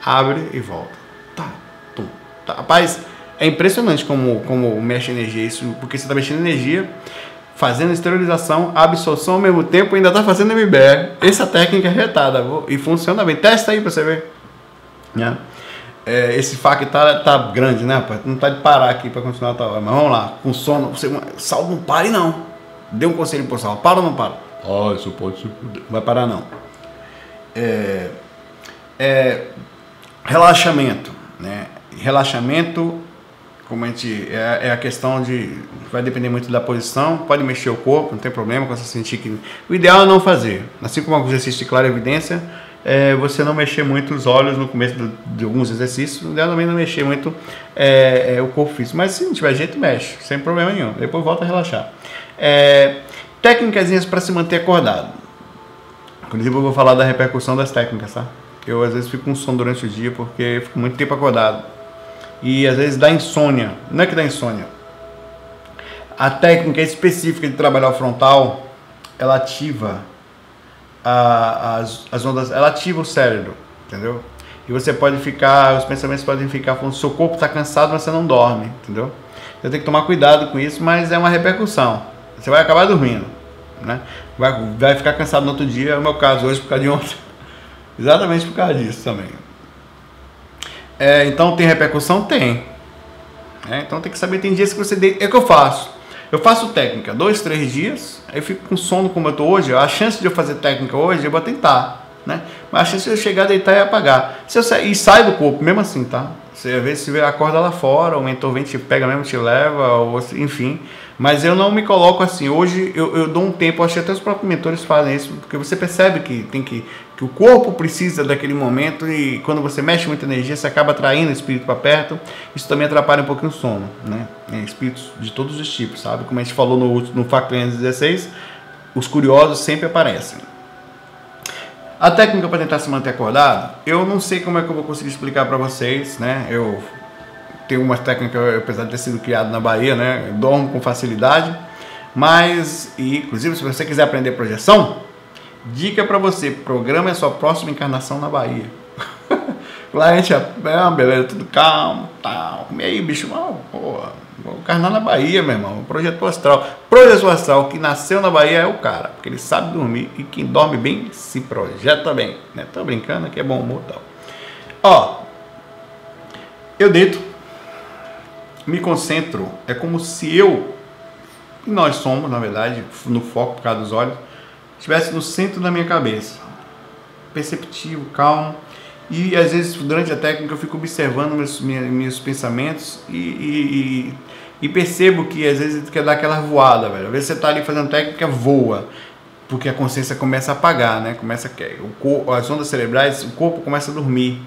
abre e volta. Tá, tum, tá. Rapaz, é impressionante como, como mexe energia isso, porque você está mexendo energia, fazendo esterilização, absorção ao mesmo tempo e ainda está fazendo MBR. Essa técnica é retada e funciona bem. Testa aí para você ver. Né? É, esse fac tá, tá grande, né, rapaz? Não tá de parar aqui para continuar a tal. Mas vamos lá, com sono, você, não pare não. Dê um conselho pro saldo. Para ou não para? Ah, isso pode ser. Vai parar não. É, é, relaxamento, né? Relaxamento, como a gente é, é, a questão de vai depender muito da posição, pode mexer o corpo, não tem problema com você sentir que o ideal é não fazer. Assim como o exercício de clara evidência, é, você não mexer muito os olhos no começo do, de alguns exercícios, ideal também não mexer muito é, é, o corpo físico. Mas se não tiver jeito, mexe, sem problema nenhum. Depois volta a relaxar. É, técnicas para se manter acordado. Inclusive eu vou falar da repercussão das técnicas, tá? Eu às vezes fico com sono durante o dia porque fico muito tempo acordado. E às vezes dá insônia. Não é que dá insônia. A técnica específica de trabalhar o frontal, ela ativa a, as, as ondas, ela ativa o cérebro, entendeu? E você pode ficar, os pensamentos podem ficar falando, seu corpo está cansado, mas você não dorme, entendeu? Você tem que tomar cuidado com isso, mas é uma repercussão. Você vai acabar dormindo, né? Vai, vai ficar cansado no outro dia, é o meu caso hoje por causa de ontem. (laughs) Exatamente por causa disso também. É, então tem repercussão? Tem. É, então tem que saber, tem dias que você deita. É o que eu faço. Eu faço técnica dois, três dias, aí eu fico com sono como eu estou hoje. A chance de eu fazer técnica hoje, eu vou tentar. Né? Mas a chance de eu chegar, deitar e apagar. Se eu sair, e sai do corpo, mesmo assim, tá? Você vezes se acorda lá fora, o mentor vem, te pega mesmo, te leva, ou, enfim. Mas eu não me coloco assim. Hoje eu, eu dou um tempo, acho que até os próprios mentores fazem isso, porque você percebe que tem que, que o corpo precisa daquele momento e quando você mexe muita energia, você acaba atraindo o espírito para perto. Isso também atrapalha um pouquinho o sono, né? É, espíritos de todos os tipos, sabe? Como a gente falou no, no FAC 316, os curiosos sempre aparecem. A técnica para tentar se manter acordado, eu não sei como é que eu vou conseguir explicar para vocês, né? Eu tem uma técnica, apesar de ter sido criado na Bahia, né? Dormo com facilidade. Mas, e, inclusive, se você quiser aprender projeção, dica para você: programa a sua próxima encarnação na Bahia. (laughs) Lá a gente é uma beleza, tudo calmo, tal. E aí, bicho, mal, porra, vou encarnar na Bahia, meu irmão. Projetor astral. Projetor astral que nasceu na Bahia é o cara, porque ele sabe dormir e quem dorme bem se projeta bem. Né? Tô brincando aqui, é bom humor tal. Ó, eu deito me concentro, é como se eu, e nós somos, na verdade, no foco por causa dos olhos, estivesse no centro da minha cabeça. Perceptivo, calmo. E às vezes, durante a técnica, eu fico observando meus, meus pensamentos e, e, e, percebo que às vezes quer dar aquela voada, velho. Às vezes você está ali fazendo técnica, voa. Porque a consciência começa a apagar, né? Começa o as ondas cerebrais, o corpo começa a dormir.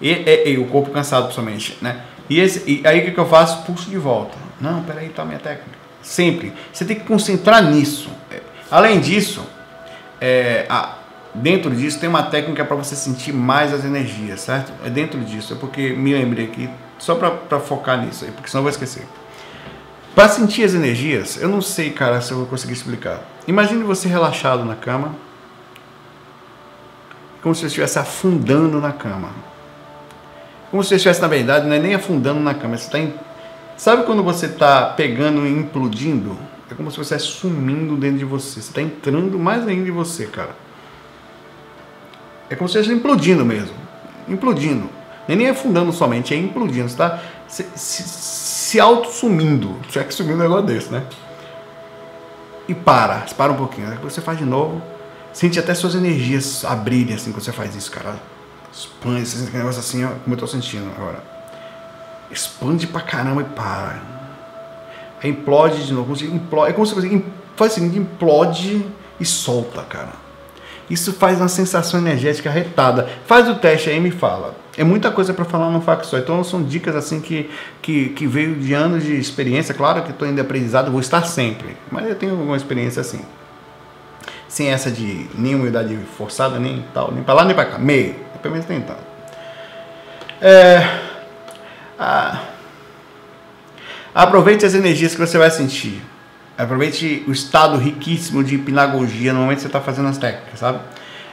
E, e, e o corpo cansado, principalmente, né? E, esse, e aí o que eu faço? Pulso de volta. Não, peraí, tá a minha técnica. Sempre. Você tem que concentrar nisso. É, além disso, é, a, dentro disso tem uma técnica para você sentir mais as energias, certo? É dentro disso. É porque me lembrei aqui, só para focar nisso aí, porque senão eu vou esquecer. Para sentir as energias, eu não sei, cara, se eu vou conseguir explicar. Imagine você relaxado na cama, como se estivesse afundando na cama. Como se você estivesse, na verdade, não é nem afundando na cama, você está em... Sabe quando você está pegando e implodindo? É como se você estivesse sumindo dentro de você. Você está entrando mais ainda em você, cara. É como se estivesse implodindo mesmo. Implodindo. Nem, nem afundando somente, é implodindo. Você está se, se, se auto-sumindo. Se é que sumiu um negócio desse, né? E para. Para um pouquinho. Aí você faz de novo Sente até suas energias abrirem assim quando você faz isso, cara. Expande, você sente aquele negócio assim, ó, como eu tô sentindo agora. Expande pra caramba e para. Aí implode de novo. Implode, é como se você faz assim, implode e solta, cara. Isso faz uma sensação energética retada. Faz o teste aí e me fala. É muita coisa para falar num fac só. Então são dicas assim que, que, que veio de anos de experiência. Claro que estou ainda aprendizado, vou estar sempre. Mas eu tenho alguma experiência assim sem essa de nem humildade forçada, nem tal, nem para lá nem para cá, meio, pelo menos tentando. É, a, aproveite as energias que você vai sentir. Aproveite o estado riquíssimo de hipnagogia no momento que você está fazendo as técnicas, sabe?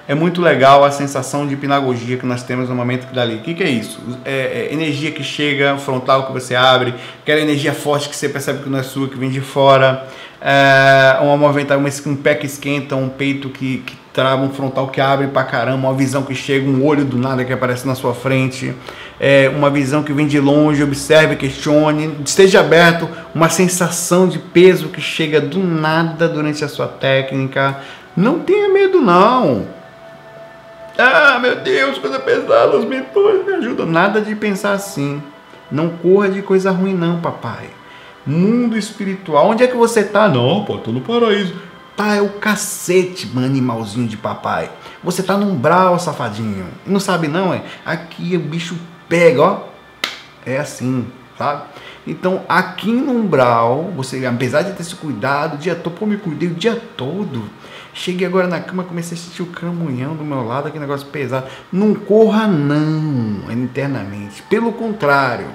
É muito legal a sensação de hipnagogia que nós temos no momento que dali. O que, que é isso? É, é, energia que chega, frontal que você abre, aquela energia forte que você percebe que não é sua, que vem de fora é, uma movimentação, um pé que esquenta, um peito que, que trava, um frontal que abre pra caramba, uma visão que chega, um olho do nada que aparece na sua frente, é, uma visão que vem de longe, observe, questione, esteja aberto, uma sensação de peso que chega do nada durante a sua técnica. Não tenha medo, não. Ah, meu Deus, coisa pesada, os mentores me ajudam. Nada de pensar assim. Não corra de coisa ruim, não, papai. Mundo espiritual. Onde é que você tá? Não, pô, tô no paraíso. Tá, é o cacete, animalzinho de papai. Você tá no umbral, safadinho. Não sabe não, é? Aqui o bicho pega, ó. É assim, sabe? Então, aqui no umbral, você, apesar de ter se cuidado o dia todo, pô, me cuidei o dia todo. Cheguei agora na cama, comecei a sentir o cramunhão do meu lado, aquele negócio pesado. Não corra não, internamente. Pelo contrário,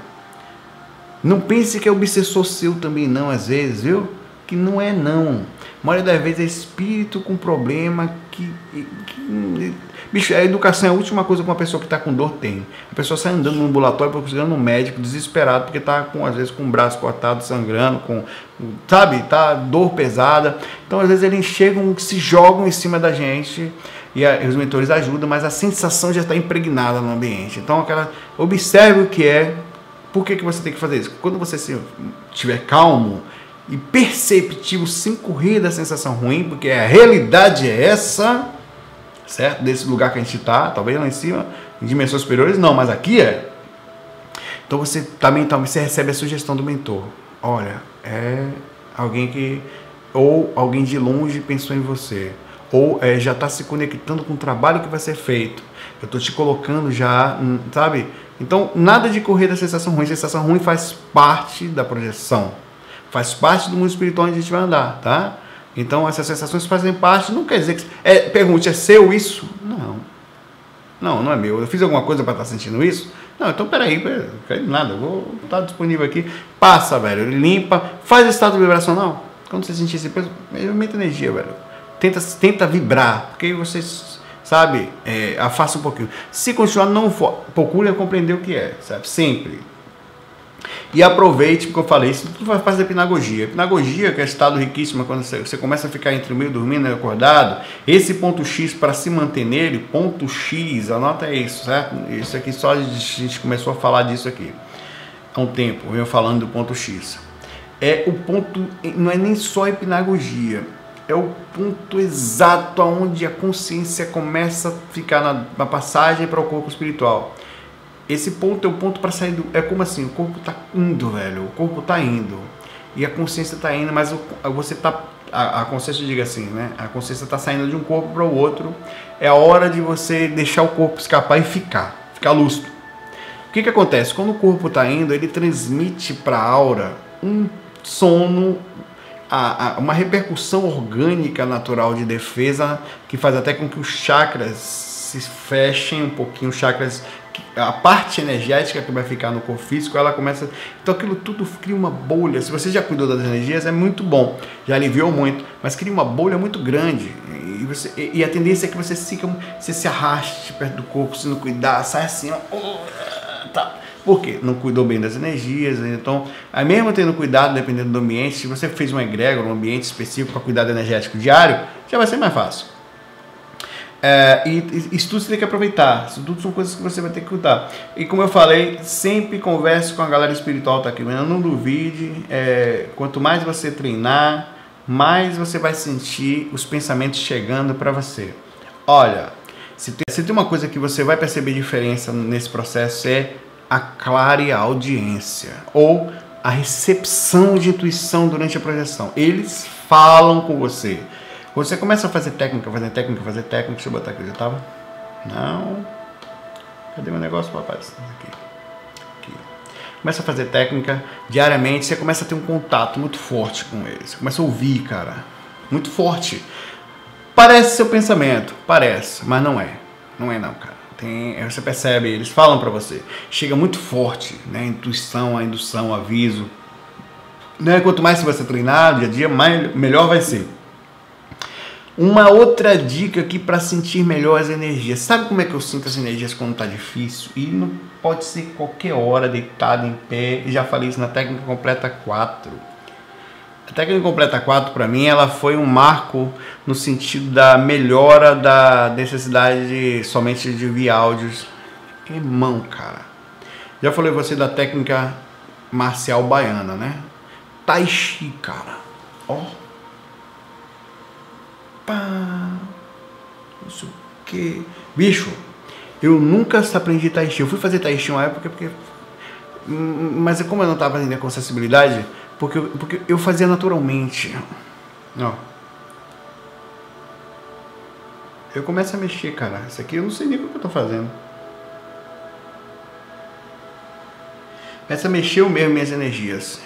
não pense que é obsessor seu também não, às vezes, viu? Que não é não. A maioria das vezes é espírito com problema que, que Bicho, a educação é a última coisa que uma pessoa que está com dor tem. A pessoa sai andando no ambulatório, procurando um médico, desesperado, porque está com, às vezes, com o braço cortado, sangrando, com, sabe, tá dor pesada. Então, às vezes, eles chegam, se jogam em cima da gente e a, os mentores ajudam, mas a sensação já está impregnada no ambiente. Então, aquela, observe o que é, por que, que você tem que fazer isso? Quando você estiver calmo e perceptivo, sem correr da sensação ruim, porque a realidade é essa, certo? Desse lugar que a gente está, talvez lá em cima, em dimensões superiores, não, mas aqui é. Então você também tá, você recebe a sugestão do mentor. Olha, é alguém que ou alguém de longe pensou em você, ou é, já está se conectando com o trabalho que vai ser feito. Eu estou te colocando já, hum, sabe? Então, nada de correr da sensação ruim. A sensação ruim faz parte da projeção. Faz parte do mundo espiritual onde a gente vai andar, tá? Então, essas sensações fazem parte, não quer dizer que. É, pergunte, é seu isso? Não. Não, não é meu. Eu fiz alguma coisa para estar tá sentindo isso? Não, então peraí, peraí nada, eu vou estar tá disponível aqui. Passa, velho, limpa, faz estado vibracional. Quando você sentir esse peso, movimenta energia, velho. Tenta, tenta vibrar, porque vocês sabe? É, afasta um pouquinho. Se continuar, não for, procure compreender o que é, sabe? Sempre. E aproveite, porque eu falei, isso tudo faz parte da pinagogia. pinagogia, que é estado riquíssimo, quando você, você começa a ficar entre o meio dormindo e acordado, esse ponto X, para se manter nele, ponto X, anota isso, certo? Isso aqui só a gente começou a falar disso aqui há um tempo, eu venho falando do ponto X. É o ponto, não é nem só a hipnagogia, é o ponto exato aonde a consciência começa a ficar na, na passagem para o corpo espiritual. Esse ponto é o ponto para sair do. É como assim, o corpo está indo, velho. O corpo está indo. E a consciência está indo, mas você está. A, a, consciência diga assim, né? A consciência está saindo de um corpo para o outro. É a hora de você deixar o corpo escapar e ficar. Ficar lúcido. O que, que acontece? Quando o corpo está indo, ele transmite para a aura um sono a, a, uma repercussão orgânica natural de defesa que faz até com que os chakras se fechem um pouquinho, chakras a parte energética que vai ficar no corpo físico, ela começa. Então aquilo tudo cria uma bolha. Se você já cuidou das energias, é muito bom, já aliviou muito, mas cria uma bolha muito grande. E, você, e, a tendência é que você, fica, você se arraste perto do corpo, se não cuidar, sai assim, ó. Tá. Por quê? Não cuidou bem das energias, então, mesmo tendo cuidado, dependendo do ambiente, se você fez um egrégor, um ambiente específico para cuidado energético diário, já vai ser mais fácil. É, e isso tudo você tem que aproveitar. Isso tudo são coisas que você vai ter que cuidar. E como eu falei, sempre converse com a galera espiritual tá aqui. Mas não duvide. É, quanto mais você treinar, mais você vai sentir os pensamentos chegando para você. Olha, se tem, se tem uma coisa que você vai perceber diferença nesse processo é a clara audiência ou a recepção de intuição durante a projeção. Eles falam com você. Você começa a fazer técnica, fazer técnica, fazer técnica. Deixa eu botar aqui, já tava? Não. Cadê meu negócio, rapaz? Aqui. aqui. Começa a fazer técnica diariamente, você começa a ter um contato muito forte com eles. Você começa a ouvir, cara. Muito forte. Parece seu pensamento, parece, mas não é. Não é não, cara. Tem, você percebe, eles falam para você. Chega muito forte, né? A intuição, a indução, aviso. Né? Quanto mais você treinar dia a dia, mais, melhor vai ser. Uma outra dica aqui para sentir melhor as energias. Sabe como é que eu sinto as energias quando tá difícil? E não pode ser qualquer hora, deitado em pé. Já falei isso na técnica completa 4. A técnica completa 4 para mim, ela foi um marco no sentido da melhora da necessidade de, somente de ouvir áudios. Irmão, cara. Já falei você da técnica marcial baiana, né? Tai Chi, cara. Ó. Pá, isso que. Bicho, eu nunca aprendi Tai Chi. Eu fui fazer Tai Chi uma época porque. Mas como eu não estava ainda com acessibilidade, porque, eu, porque eu fazia naturalmente. Ó. Eu começo a mexer, cara. Isso aqui eu não sei nem o que eu tô fazendo. Começa a mexer eu mesmo minhas energias.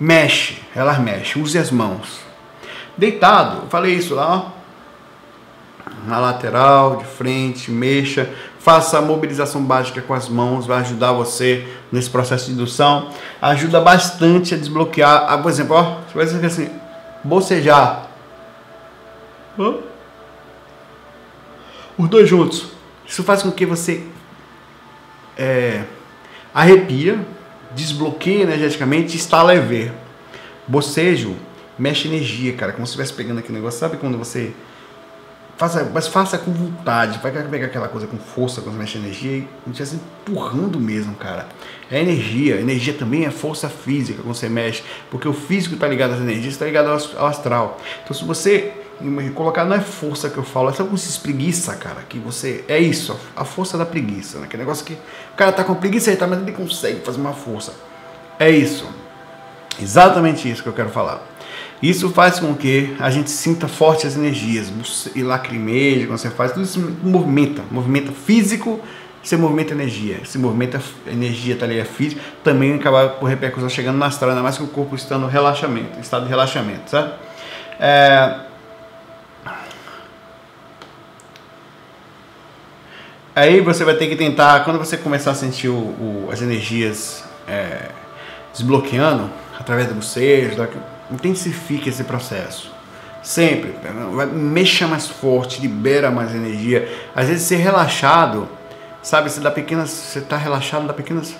Mexe, elas mexem. Use as mãos. Deitado, falei isso lá, ó. Na lateral, de frente, mexa, faça a mobilização básica com as mãos, vai ajudar você nesse processo de indução. Ajuda bastante a desbloquear, ah, por exemplo, ó, você vai dizer assim, bocejar. Os dois juntos. Isso faz com que você é, arrepia, desbloqueie energeticamente e está leve. Bocejo mexe energia, cara, como se estivesse pegando aquele negócio. Sabe quando você faça, mas faça com vontade, vai pegar aquela coisa com força quando mexe energia e estivesse empurrando mesmo, cara. É energia, energia também é força física quando você mexe, porque o físico está ligado às energias, está ligado ao astral. Então se você colocar não é força que eu falo, é só como se espreguiça, cara, que você é isso, a força da preguiça, né? Que negócio que o cara tá com preguiça aí, tá, mas ele consegue fazer uma força. É isso. Exatamente isso que eu quero falar. Isso faz com que a gente sinta fortes as energias e lacrimeja quando você faz, tudo isso movimenta, movimenta físico, você movimenta energia, se movimenta energia tá é física, também acaba por repercussão chegando na astral, ainda mais que o corpo está no relaxamento, estado de relaxamento, sabe? É... Aí você vai ter que tentar, quando você começar a sentir o, o, as energias é, desbloqueando, através do bocejo, intensifique esse processo. Sempre. Mexa mais forte, libera mais energia. Às vezes ser relaxado, sabe? Você dá pequenas. Você está relaxado, dá pequenas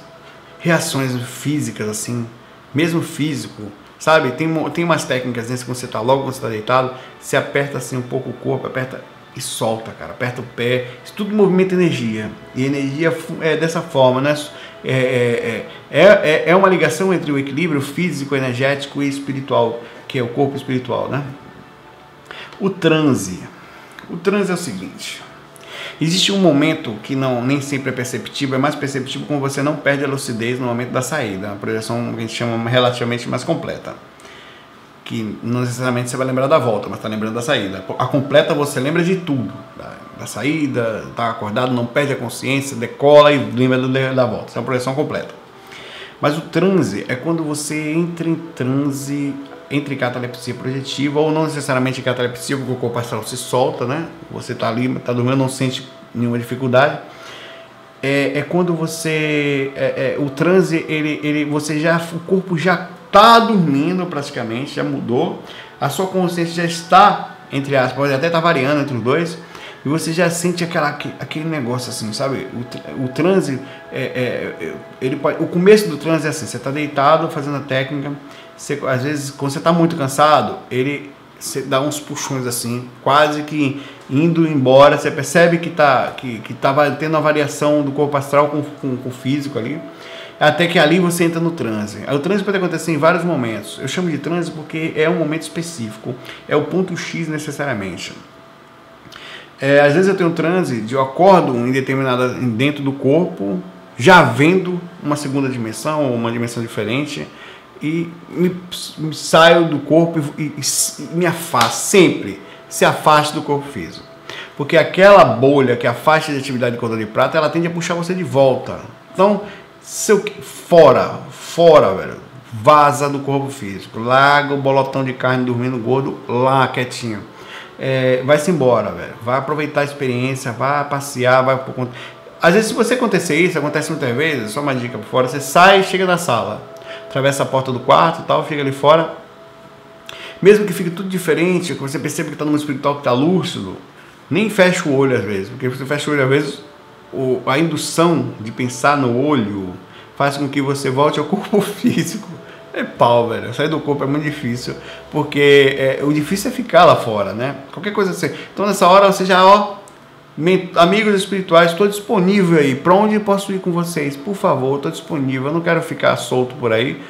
reações físicas, assim. Mesmo físico. Sabe? Tem, tem umas técnicas, né? Quando você está logo, quando você está deitado, você aperta assim um pouco o corpo, aperta e solta, cara. Aperta o pé. Isso tudo movimenta energia. E energia é dessa forma, né? É, é, é, é, é uma ligação entre o equilíbrio físico, energético e espiritual, que é o corpo espiritual, né? O transe. O transe é o seguinte. Existe um momento que não nem sempre é perceptível, é mais perceptível quando você não perde a lucidez no momento da saída, a projeção que a gente chama relativamente mais completa que não necessariamente você vai lembrar da volta, mas está lembrando da saída. A completa você lembra de tudo, da, da saída, está acordado, não perde a consciência, decola e lembra do, da volta. Isso é uma projeção completa. Mas o transe é quando você entra em transe entre catalepsia projetiva ou não necessariamente catalepsia, porque o corpo astral se solta, né? Você está ali, está dormindo, não sente nenhuma dificuldade. é, é quando você é, é, o transe ele, ele você já o corpo já está dormindo praticamente já mudou a sua consciência já está entre aspas pode até estar tá variando entre os dois e você já sente aquela, aquele negócio assim, sabe? O, o transe, é, é, ele pode, o começo do transe é assim, você está deitado fazendo a técnica, você, às vezes quando você está muito cansado, ele você dá uns puxões assim, quase que indo embora, você percebe que está que, que tava tendo uma variação do corpo astral com, com, com o físico ali, até que ali você entra no transe. O transe pode acontecer em vários momentos. Eu chamo de transe porque é um momento específico, é o ponto X necessariamente. É, às vezes eu tenho transe de eu acordo em determinada dentro do corpo, já vendo uma segunda dimensão ou uma dimensão diferente e me, me saio do corpo e, e, e me afasto sempre se afaste do corpo físico. Porque aquela bolha que afasta de atividade de cordão de prata, ela tende a puxar você de volta. Então, seu, fora, fora, velho. Vaza do corpo físico. Larga o bolotão de carne dormindo gordo lá quietinho. É, vai-se embora, velho. Vai aproveitar a experiência, vai passear, vai por conta. Às vezes, se você acontecer isso, acontece muitas vezes, só uma dica por fora, você sai e chega na sala, atravessa a porta do quarto e tal, fica ali fora, mesmo que fique tudo diferente, que você perceba que está num espiritual que está lúcido, nem fecha o olho às vezes, porque você fecha o olho às vezes, a indução de pensar no olho faz com que você volte ao (laughs) corpo físico. É pau, velho. Sair do corpo é muito difícil, porque é, o difícil é ficar lá fora, né? Qualquer coisa assim. Então nessa hora você já, ó, amigos espirituais, estou disponível aí. Para onde posso ir com vocês? Por favor, estou disponível. Eu não quero ficar solto por aí.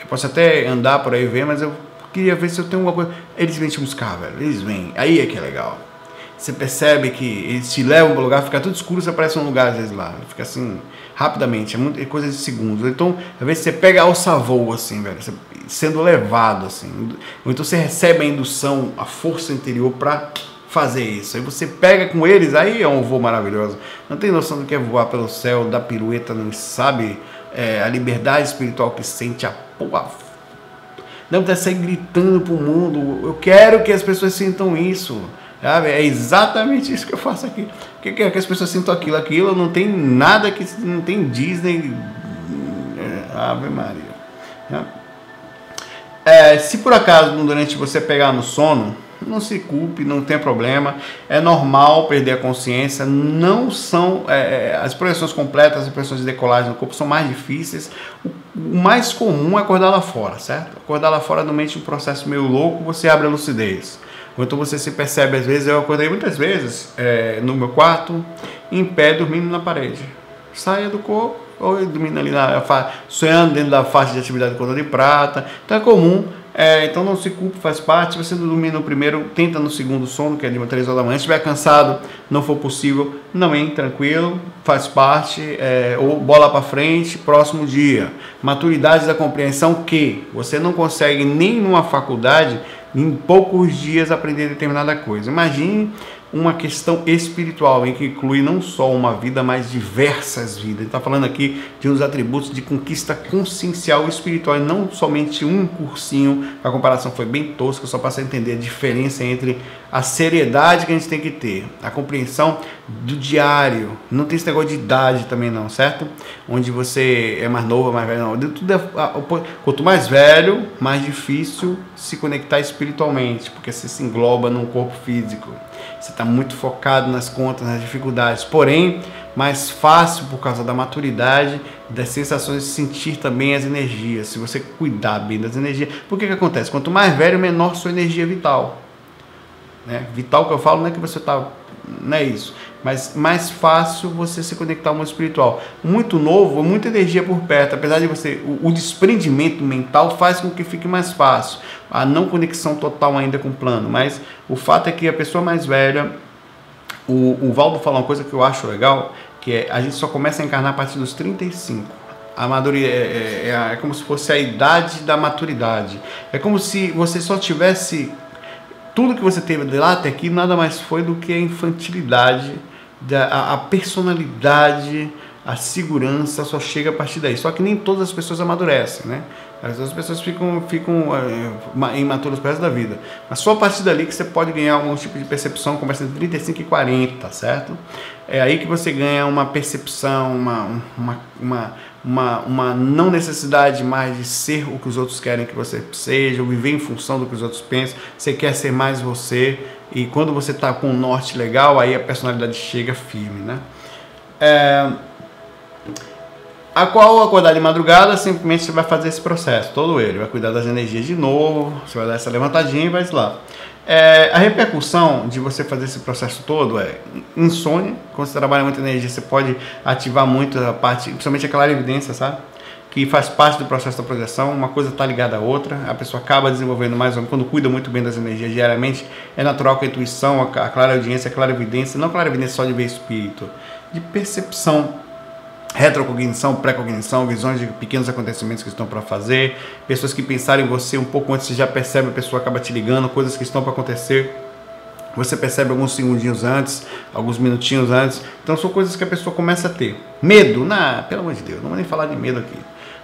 Eu posso até andar por aí ver, mas eu queria ver se eu tenho alguma coisa. Eles vêm te buscar, velho. Eles vêm. Aí é que é legal. Você percebe que eles te levam para um lugar, fica tudo escuro, você aparece um lugar às vezes lá. Fica assim, rapidamente, é, muito, é coisa de segundos. Então, às vezes você pega ao savou, assim, velho, você, sendo levado, assim. Ou então você recebe a indução, a força interior para fazer isso. Aí você pega com eles, aí é um voo maravilhoso. Não tem noção do que é voar pelo céu, da pirueta, não sabe é, a liberdade espiritual que sente, a porra não precisa sair gritando para o mundo. Eu quero que as pessoas sintam isso. Sabe? É exatamente isso que eu faço aqui. Eu quero que as pessoas sintam aquilo. Aquilo não tem nada que. Não tem Disney. É, Ave Maria. É, se por acaso durante você pegar no sono não se culpe, não tem problema. É normal perder a consciência. Não são é, é as projeções completas, as projeções de decolagem no corpo são mais difíceis. O, mais comum é acordar lá fora, certo? Acordar lá fora normalmente um processo meio louco, você abre a lucidez. Ou então você se percebe, às vezes, eu acordei muitas vezes é, no meu quarto, em pé, dormindo na parede. Saia do corpo, ou dormindo ali na sonhando dentro da faixa de atividade de cordão de prata. Então é comum é, então não se culpe, faz parte. Se você dormir no primeiro, tenta no segundo sono, que é de 3 horas da manhã. Se estiver cansado, não for possível, não é tranquilo, faz parte. É, ou bola para frente, próximo dia. Maturidade da compreensão que você não consegue nem numa faculdade em poucos dias aprender determinada coisa. Imagine uma questão espiritual, em que inclui não só uma vida, mas diversas vidas. Está falando aqui de uns atributos de conquista consciencial espiritual e não somente um cursinho. A comparação foi bem tosca, só para você entender a diferença entre a seriedade que a gente tem que ter, a compreensão do diário. Não tem esse negócio de idade também, não, certo? Onde você é mais novo, mais velho, não. Tudo é, quanto mais velho, mais difícil se conectar espiritualmente, porque você se engloba num corpo físico você está muito focado nas contas, nas dificuldades. Porém, mais fácil por causa da maturidade, das sensações de sentir também as energias. Se você cuidar bem das energias. Por que, acontece? Quanto mais velho, menor sua energia vital. Né? Vital que eu falo não é que você está. Não é isso mas mais fácil você se conectar ao mundo espiritual. Muito novo, muita energia por perto, apesar de você, o, o, desprendimento mental faz com que fique mais fácil, a não conexão total ainda com o plano, mas o fato é que a pessoa mais velha, o, o Valdo falou uma coisa que eu acho legal, que é a gente só começa a encarnar a partir dos 35. A maduria é, é, é, é como se fosse a idade da maturidade. É como se você só tivesse tudo que você teve de lá até aqui nada mais foi do que a infantilidade, a, personalidade, A segurança só chega a partir daí. Só que nem todas as pessoas amadurecem, né? As pessoas ficam, ficam é, imaturas resto da vida. Mas só a partir dali que você pode ganhar algum tipo de percepção, começa entre 35 e 40, certo? É aí que você ganha uma percepção, uma, uma, uma, uma, uma não necessidade mais de ser o que os outros querem que você seja, viver em função do que os outros pensam. Você quer ser mais você. E quando você está com um norte legal, aí a personalidade chega firme, né? É, a qual acordar de madrugada, simplesmente você vai fazer esse processo, todo ele, vai cuidar das energias de novo, você vai dar essa levantadinha e vai lá. É, a repercussão de você fazer esse processo todo é insônia, quando você trabalha muita energia, você pode ativar muito a parte, principalmente a evidência, sabe? Que faz parte do processo da projeção, uma coisa está ligada à outra, a pessoa acaba desenvolvendo mais ou menos, quando cuida muito bem das energias diariamente, é natural que a intuição, a clara audiência, a evidência, não evidência só de ver espírito, de percepção retrocognição, pré-cognição, visões de pequenos acontecimentos que estão para fazer, pessoas que pensaram em você um pouco antes, você já percebe, a pessoa acaba te ligando, coisas que estão para acontecer, você percebe alguns segundinhos antes, alguns minutinhos antes, então são coisas que a pessoa começa a ter. Medo, na, pelo amor de Deus, não vou nem falar de medo aqui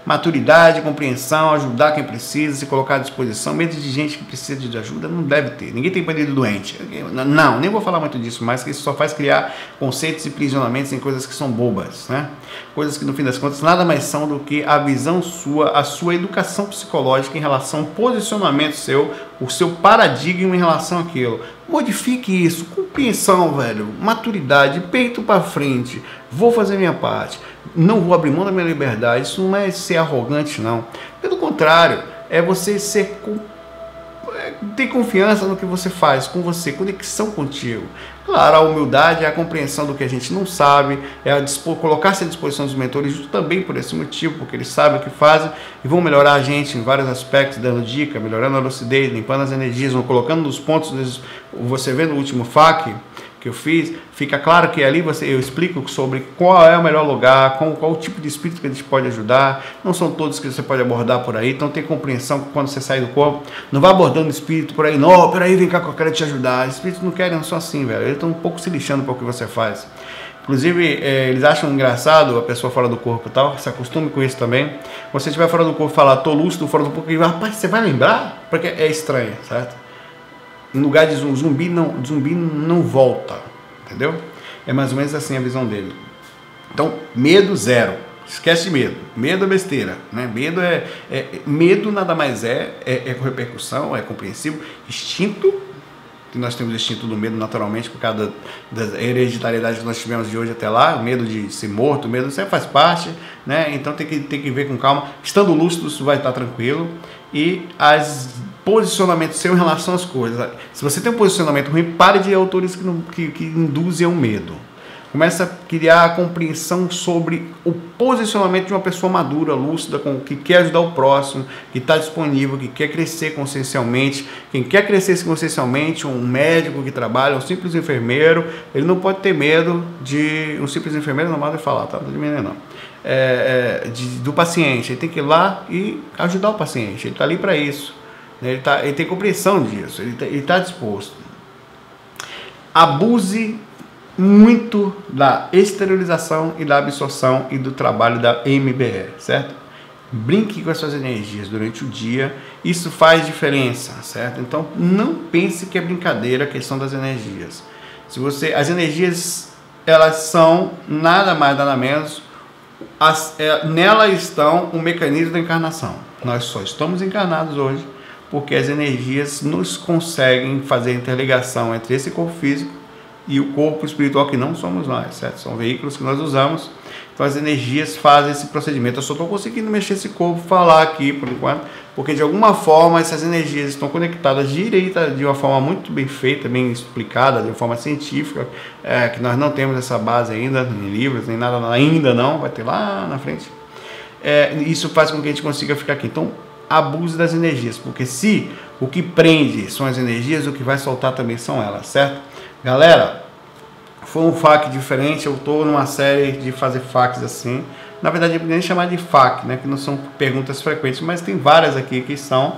maturidade, compreensão, ajudar quem precisa, se colocar à disposição. Medo de gente que precisa de ajuda não deve ter. Ninguém tem medo do doente. Não, nem vou falar muito disso, mas que isso só faz criar conceitos e prisionamentos em coisas que são bobas, né? Coisas que no fim das contas nada mais são do que a visão sua, a sua educação psicológica em relação ao posicionamento seu, o seu paradigma em relação àquilo. Modifique isso, compreensão, velho, maturidade, peito para frente. Vou fazer minha parte não vou abrir mão da minha liberdade. Isso não é ser arrogante, não. Pelo contrário, é você ser é, ter confiança no que você faz com você, conexão contigo. Claro, a humildade é a compreensão do que a gente não sabe, é colocar-se à disposição dos mentores também por esse motivo, porque eles sabem o que fazem e vão melhorar a gente em vários aspectos, dando dica, melhorando a lucidez, limpando as energias, colocando nos pontos. Você vê no último FAQ, que eu fiz, fica claro que ali você, eu explico sobre qual é o melhor lugar, qual, qual tipo de espírito que a gente pode ajudar. Não são todos que você pode abordar por aí, então tem compreensão que quando você sai do corpo, não vá abordando espírito por aí, não, peraí, vem cá que eu quero te ajudar. Espíritos não querem, não são assim, velho. Eles estão um pouco se lixando para o que você faz. Inclusive, é, eles acham engraçado a pessoa fora do corpo e tal, se acostume com isso também. Você estiver fora do corpo falar, tô lúcido fora do corpo, e rapaz, você vai lembrar? Porque é estranho, certo? Em lugar de zumbi, não, zumbi não volta, entendeu? É mais ou menos assim a visão dele. Então, medo zero. Esquece medo. Medo é besteira. Né? Medo é, é Medo nada mais é, é, é repercussão, é compreensível. Instinto, que nós temos instinto do medo naturalmente por causa da, da hereditariedade que nós tivemos de hoje até lá, medo de ser morto, medo sempre faz parte, né? Então tem que, tem que ver com calma. Estando lúcido, isso vai estar tranquilo. E as posicionamento seu em relação às coisas. Se você tem um posicionamento ruim, pare de autores que, que, que induzem ao medo. Começa a criar a compreensão sobre o posicionamento de uma pessoa madura, lúcida, com, que quer ajudar o próximo, que está disponível, que quer crescer consciencialmente. Quem quer crescer consciencialmente, um médico que trabalha, um simples enfermeiro, ele não pode ter medo de. Um simples enfermeiro não pode falar, tá? Não de não. É, é, de, do paciente. Ele tem que ir lá e ajudar o paciente. Ele está ali para isso. Ele, tá, ele tem compreensão disso, ele está tá disposto. Abuse muito da exteriorização e da absorção e do trabalho da MBR, certo? Brinque com as suas energias durante o dia, isso faz diferença, certo? Então não pense que é brincadeira a questão das energias. Se você, as energias elas são nada mais nada menos, as, é, nela estão o mecanismo da encarnação. Nós só estamos encarnados hoje porque as energias nos conseguem fazer interligação entre esse corpo físico e o corpo espiritual que não somos nós, certo? São veículos que nós usamos. Então as energias fazem esse procedimento. Eu só estou conseguindo mexer esse corpo, falar aqui por enquanto, porque de alguma forma essas energias estão conectadas direita de uma forma muito bem feita, bem explicada, de uma forma científica, é, que nós não temos essa base ainda em livros nem nada ainda não, vai ter lá na frente. É, isso faz com que a gente consiga ficar aqui. Então abuse das energias, porque se o que prende são as energias, o que vai soltar também são elas, certo? Galera, foi um FAQ diferente, eu estou numa série de fazer FAQs assim. Na verdade, nem chamar de FAQ, né, que não são perguntas frequentes, mas tem várias aqui que são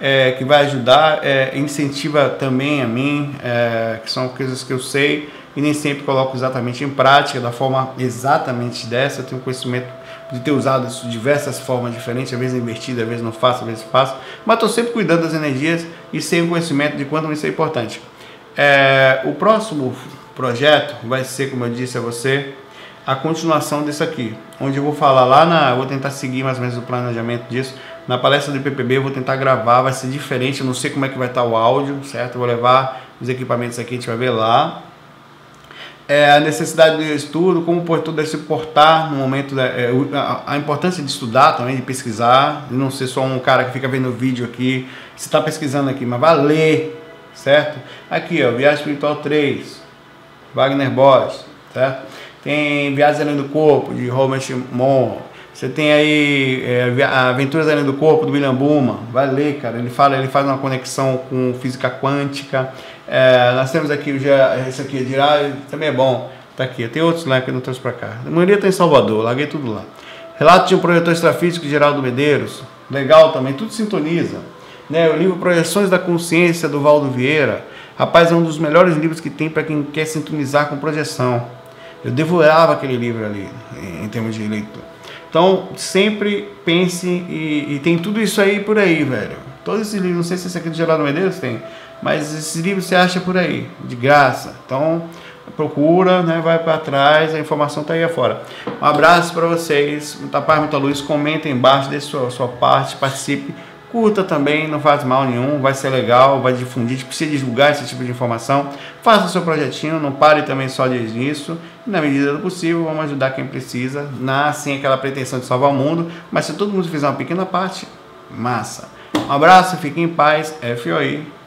é, que vai ajudar, é, incentiva também a mim, é, que são coisas que eu sei e nem sempre coloco exatamente em prática, da forma exatamente dessa. Eu tenho conhecimento de ter usado diversas formas diferentes, às vezes invertido, às vezes não faço, às vezes faço, mas estou sempre cuidando das energias e sem o conhecimento de quanto isso é importante. É, o próximo projeto vai ser, como eu disse a você, a continuação disso aqui, onde eu vou falar lá na, vou tentar seguir mais ou menos o planejamento disso. Na palestra do PPB eu vou tentar gravar, vai ser diferente, eu não sei como é que vai estar o áudio, certo? Eu vou levar os equipamentos aqui, a gente vai ver lá é, a necessidade do estudo, como por tudo se portar no momento, da, é, a, a, importância de estudar também, de pesquisar, de não ser só um cara que fica vendo vídeo aqui, você está pesquisando aqui, mas vai ler, certo? Aqui, ó, Viagem Espiritual 3, Wagner Boss, certo? Tem Viagens Além do Corpo, de Robert Mon, você tem aí é, Aventuras Além do Corpo, do William Buma, vai ler, cara, ele fala, ele faz uma conexão com física quântica, é, nós temos aqui o esse aqui, de ah, também é bom. Tá aqui. Tem outros lá que eu não trouxe para cá. A maioria está em Salvador, larguei tudo lá. Relato de um projetor extrafísico de Geraldo Medeiros. Legal também, tudo sintoniza. Né, o livro Projeções da Consciência do Valdo Vieira. Rapaz, é um dos melhores livros que tem para quem quer sintonizar com projeção. Eu devorava aquele livro ali, em termos de leitura. Então, sempre pense e, e, tem tudo isso aí por aí, velho. Todos esses livros, não sei se esse aqui do Geraldo Medeiros tem, mas esses livros você acha por aí, de graça. Então, procura, né, vai para trás, a informação está aí afora. Um abraço para vocês, muita paz, muita luz. Comenta embaixo, dê sua, sua parte, participe. Curta também, não faz mal nenhum, vai ser legal, vai difundir, a gente precisa divulgar esse tipo de informação. Faça o seu projetinho, não pare também só nisso. E na medida do possível, vamos ajudar quem precisa, na, sem aquela pretensão de salvar o mundo. Mas se todo mundo fizer uma pequena parte, massa. Um abraço, fique em paz, FOI.